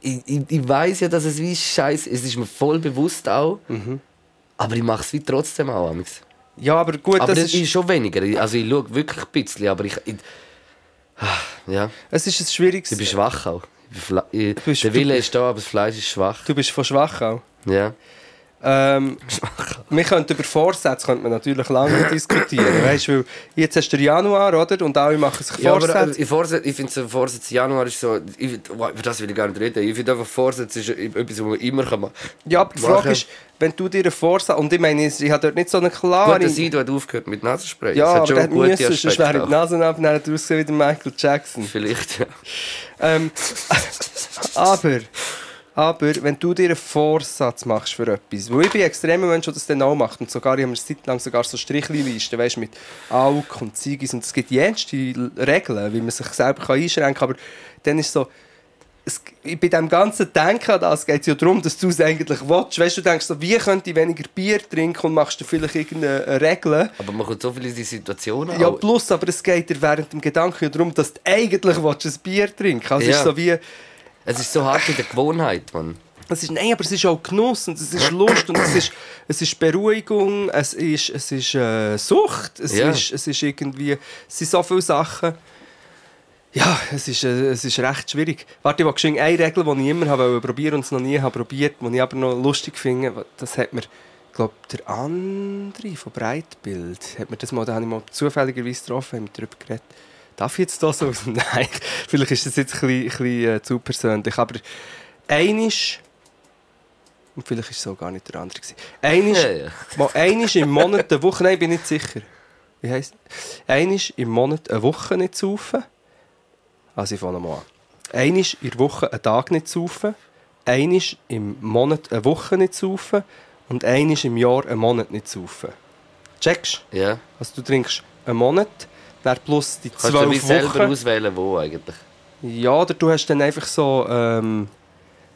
ich, ich, ich weiß ja, dass es wie scheiße ist, es ist mir voll bewusst auch. Mhm. Aber ich mache es wie trotzdem auch. amigs. ja, aber gut, Aber das das ist, ist schon weniger. Also ich schaue wirklich ein bisschen, aber ich. ich Ah, ja, es ist ein schwieriges... ich bin schwach auch. Bist- der Wille ist da, aber das Fleisch ist schwach. Du bist von schwach auch. Ja. Ähm, wir könnten über Vorsätze könnte man natürlich lange (coughs) diskutieren. Weißt, weil jetzt hast du Januar, oder? Und alle machen sich Ja, aber Vorsätze. äh, ich, Vorsatz, ich finde, so Vorsatz Januar ist so. Ich, wow, über das will ich gar nicht reden. Ich finde einfach, Vorsatz ist etwas, was man immer kann machen ja, aber die. Frage ist, wenn du dir einen Vorsatz... Und ich meine, ich habe dort nicht so eine kann. klare... Gut, Sido hat aufgehört mit Nasenspray. ja, das hat aber schon der hat sonst wäre die. Nase ab, dann hat ausgesehen wie der Michael Jackson. Vielleicht, ja. Ähm, (laughs) aber Aber wenn du dir einen Vorsatz machst für etwas, wo ich bin ein extremer Mensch, der das dann auch macht, und sogar, ich habe mir lang sogar so Strichlisten, weißt mit Aug und Ziegis, und es gibt jenste Regeln, wie man sich selber kann einschränken kann, aber dann ist so, es, bei dem ganzen Denken an das geht es ja darum, dass du es eigentlich willst. Weißt du, denkst so, wie könnte ich weniger Bier trinken und machst du vielleicht irgendeine Regel. Aber man kommt so viel in Situationen. Ja, plus, aber es geht dir während dem Gedanken ja darum, dass du eigentlich willst, ein Bier trinken Also Ja. ist so wie... Es ist so hart in der Gewohnheit, Mann. Es ist, nein, aber es ist auch Genuss und es ist Lust und es ist, es ist Beruhigung, es ist, es ist äh, Sucht, es, Ja. ist, es ist irgendwie, es sind so viele Sachen. Ja, es ist, äh, es ist recht schwierig. Warte, ich geschwind eine Regel, die ich immer habe probieren und es noch nie habe probiert, die ich aber noch lustig finde, das hat mir, ich glaube, der andere von Breitbild, hat mir das mal, da habe ich mal zufälligerweise getroffen, haben wir darüber geredet. Darf ich jetzt das so aus (laughs) dem Nein, vielleicht ist das jetzt ein bisschen, ein bisschen äh, zu persönlich, aber einisch und vielleicht war es so gar nicht der andere. gewesen. Einisch, Ja, ja. (laughs) mal einisch im Monat eine Woche, nein, bin nicht sicher. Wie heisst Einisch im Monat eine Woche nicht saufen. Also ich fange mal an. Einisch in der Woche einen Tag nicht saufen. Einisch im Monat eine Woche nicht saufen. Und einisch im Jahr einen Monat nicht saufen. Checkst Ja. Also du trinkst einen Monat, dann plus die Kannst du wie zwölf selber Wochen. auswählen, wo eigentlich. Ja, oder du hast dann einfach so. Ähm,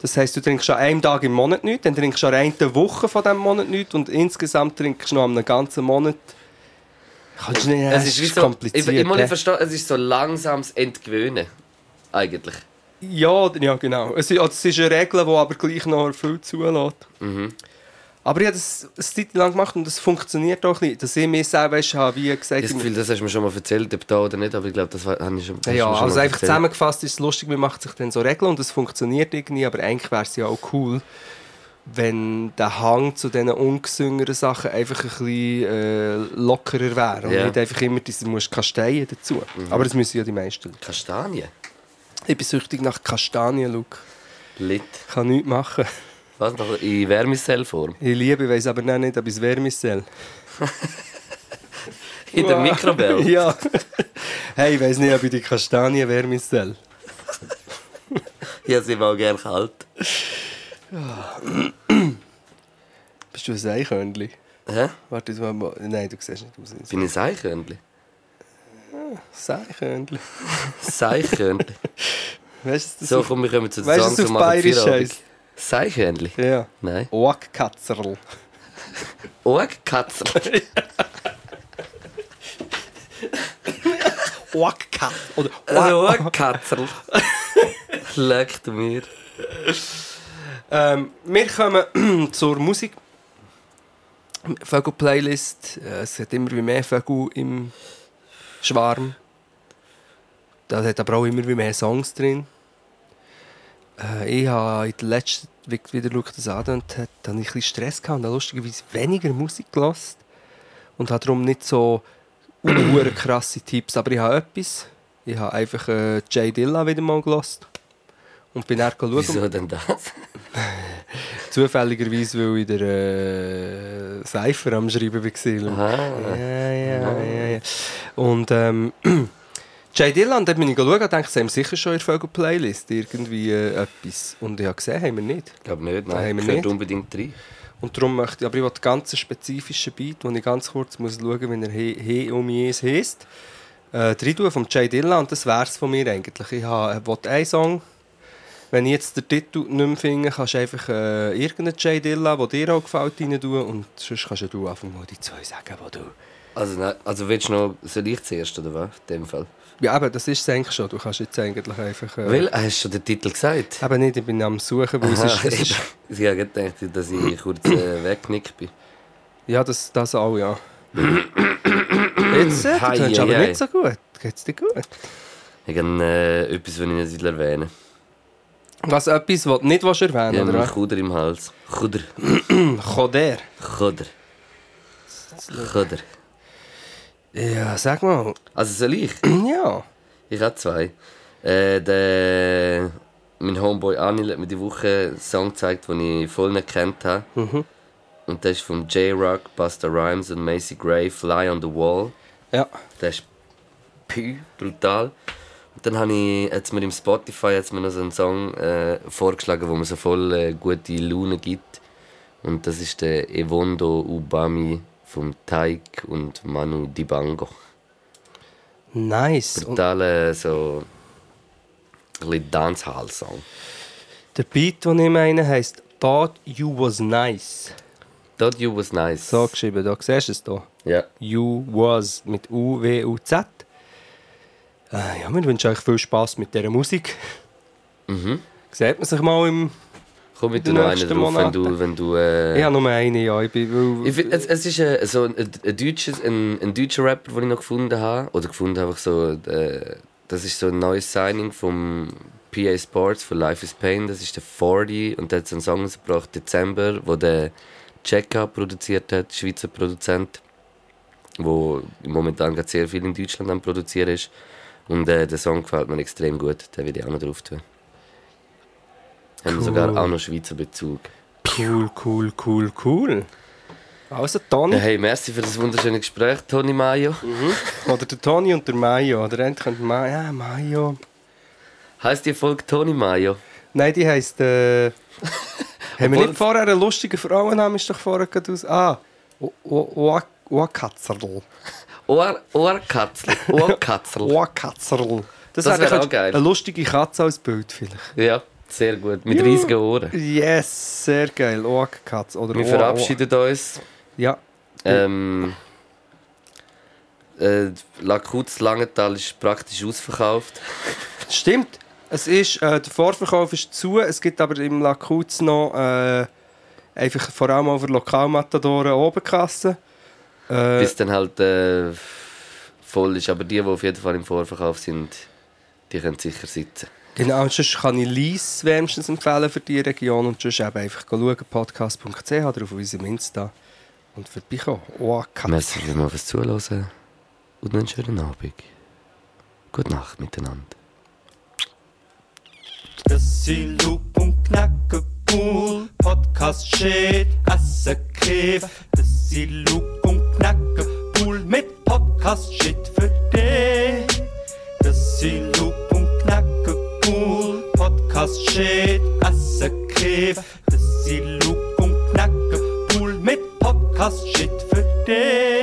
das heisst, du trinkst an einem Tag im Monat nichts, dann trinkst du an einer Woche von diesem Monat nichts und insgesamt trinkst du noch an einem ganzen Monat. Kannst du nicht, Es das ist ist so, kompliziert. ich, ich, muss nicht verstehen, es ist so langsames Entgewöhnen. Eigentlich. ja, ja, genau. Es ist, es ist eine Regel, die aber gleich noch viel zulässt. Mhm. Aber ich habe das eine Zeit lang gemacht und das funktioniert auch ein bisschen. Dass ich mir selber habe, wie Ich gesagt, habe das Gefühl, das hast du mir schon mal erzählt, ob da oder nicht, aber ich glaube, das habe ich schon, Ja, du schon also mal einfach erzählt. zusammengefasst ist es lustig, man macht sich dann so Regeln und es funktioniert irgendwie, aber eigentlich wäre es ja auch cool, wenn der Hang zu diesen ungesüngeren Sachen einfach ein bisschen äh, lockerer wäre und Ja. nicht einfach immer diese musst Kastanien dazu. Aber das müssen ja die meisten. Kastanien? Ich bin süchtig nach Kastanien, Luke. Lit. Ich kann nichts machen. Was noch? In Wärmezellform? Ich liebe, ich weiß aber noch nicht, ob es Wärmesell. (laughs) In der Mikrowelle? (laughs) ja. hey, ich weiß nicht, ob ich die Kastanien Wärmesell. (laughs) Ja, sie war gerne kalt. (clears throat) Bist du ein Eichhörnchen? Hä? Warte, du mal. Nein, du siehst nicht aus. Bin ich ein Eichhörnchen? Ein Eichhörnchen. Seichhörnchen. Weißt du, So, komm, wir kommen zu der Weißt du, Song Seichhörnchen? Ja. Nein. Oagkatzerl. Ohrkatzel. (laughs) Oagkatz. Oder Ohrkatzel. (laughs) Leck du mir. ähm, wir kommen (clears throat) zur Musik. Vögel-Playlist. Äh, Es hat immer wie mehr Vögel im Schwarm. Da hat aber auch immer wie mehr Songs drin. Äh, ich habe in der letzten, wie wieder Luke das angedeutet hat, habe ich ein bisschen Stress gehabt und habe lustigerweise weniger Musik gelassen. Und habe darum nicht so unhure krasse Tipps. Aber ich habe etwas. Ich habe einfach äh, Jay Dilla wieder mal gelassen. Und bin dann schauen. Wieso denn das? (laughs) Zufälligerweise, weil ich der äh, Cypher am Schreiben war. Aha. Ja, ja, ja, ja. Und ähm, (clears throat) Jay Dilla, und dort bin ich schauen und dachte, sie haben sicher schon in der Vögel-Playlist irgendwie äh, etwas. Und ich habe gesehen, haben wir nicht. Ich glaube nicht, Da haben nein. wir nicht. unbedingt rein. Und darum möchte ich, aber ich will einen ganz spezifischen Beat, den ich ganz kurz muss schauen muss, wie er «He, um es heisst. Äh, rein tun vom Jay Dilla und das wäre es von mir eigentlich. Ich habe, ich will einen Song, wenn ich jetzt den Titel nicht mehr finde, kannst du einfach äh, irgendeinen Jay Dilla, der dir auch gefällt, rein tun und sonst kannst du einfach mal die zwei sagen, die du... Also, nein, also willst du noch, soll ich zuerst, oder was? In dem Fall. Ja, aber das ist es eigentlich schon. Du kannst jetzt eigentlich einfach... Äh, Weil, hast du schon den Titel gesagt? Eben nicht, ich bin am Suchen, weil es Aha, ist, es ist... (laughs) ich habe gedacht, dass ich kurz äh, weggenickt bin. Ja, das, das auch, ja. Jetzt, äh, du hei, aber hei. nicht so gut. Geht's dir gut? Ich habe äh, etwas, was ich nicht erwähnen Was etwas, was du nicht willst erwähnen Ich habe oder einen Kuder im Hals. Kuder. was? Choder. Kuder. Ja, sag mal. Also soll ich? (clears throat) Ja. Ich habe zwei. Äh, der, mein Homeboy Anil hat mir die Woche einen Song gezeigt, den ich voll nicht kennt habe. Mhm. Und das ist von J-Rock, Busta Rhymes und Macy Gray, Fly on the Wall. Ja. Der ist pü, brutal. dann habe ich jetzt mir im Spotify jetzt mir noch so einen Song äh, vorgeschlagen, wo mir so voll äh, gute Laune gibt. Und das ist der Evondo Ubami vom Taik und Manu Dibango. Nice. Und Total so ein bisschen Dancehall-Song. der Beat, den ich meine, heisst Thought You Was Nice. That You Was Nice. So geschrieben, da siehst du es hier. Ja. You Was mit U, W, U, Z. Äh, ja, wir wünschen euch viel Spass mit dieser Musik. Mhm. Sieht man sich mal im... Komm mit noch einen drauf, wenn du... Wenn du äh, Ich habe nur eine, ja. Ich bin, weil, Ich find, es, es ist äh, so ein, ein, deutsches, ein, ein deutscher Rapper, den ich noch gefunden habe. Oder gefunden habe, so, äh, das ist so ein neues Signing vom PA Sports von Life is Pain. Das ist der 40 und der hat so einen Song rausgebracht, Dezember, wo der Checka produziert hat, Schweizer Produzent, wo momentan gerade sehr viel in Deutschland am produzieren ist. Und äh, der Song gefällt mir extrem gut, den will ich auch noch drauf tun. Haben Cool. sogar auch noch Schweizer Bezug. cool, cool, cool, cool. Also Toni. Hey, merci für das wunderschöne Gespräch, Toni Mayo. Oder der Toni und der Mayo. Oder endlich könnte Ma ja, Mayo. Heißt die Folge Toni Mayo? Nein, die heisst. Äh, (laughs) haben wir nicht vorher einen lustigen Frauennamen? Ist doch vorher gerade aus. Ah, Ohrkatzerl. (laughs) Ohr, Ohrkatzel. (laughs) Ohrkatzel. Ohrkatzerl. Das, Das wäre wär auch geil. Eine lustige Katze als Bild vielleicht. ja, sehr gut. Mit riesigen Ohren. Yes, sehr geil. Ohrkatz. Oder Wir Ohr- verabschieden uns. Ohr- Ja. Ähm, äh, Lakutz Langenthal ist praktisch ausverkauft. (laughs) Stimmt. Es ist, äh, der Vorverkauf ist zu. Es gibt aber im Lakuz noch äh, einfach vor allem für Lokalmatadoren Obenkassen. Äh, Bis dann halt äh, voll ist. Aber die, die auf jeden Fall im Vorverkauf sind, die können sicher sitzen. Genau, und sonst kann ich Lies wärmstens empfehlen für die Region und sonst eben einfach schauen, podcast.ch oder auf unserem Insta und vorbeikommen. Oh, Katze. Merci vielmals fürs Zuhören und einen schönen Abend. Gute Nacht miteinander. Das sind Loop und Knackepool, Podcast shit, Asse Käf. Das sind Loop und Knackepool mit Podcast shit für dich. Das sind Podcast shit esse Käf, das sie Lug und Knacke, Pool mit Podcast shit für dich.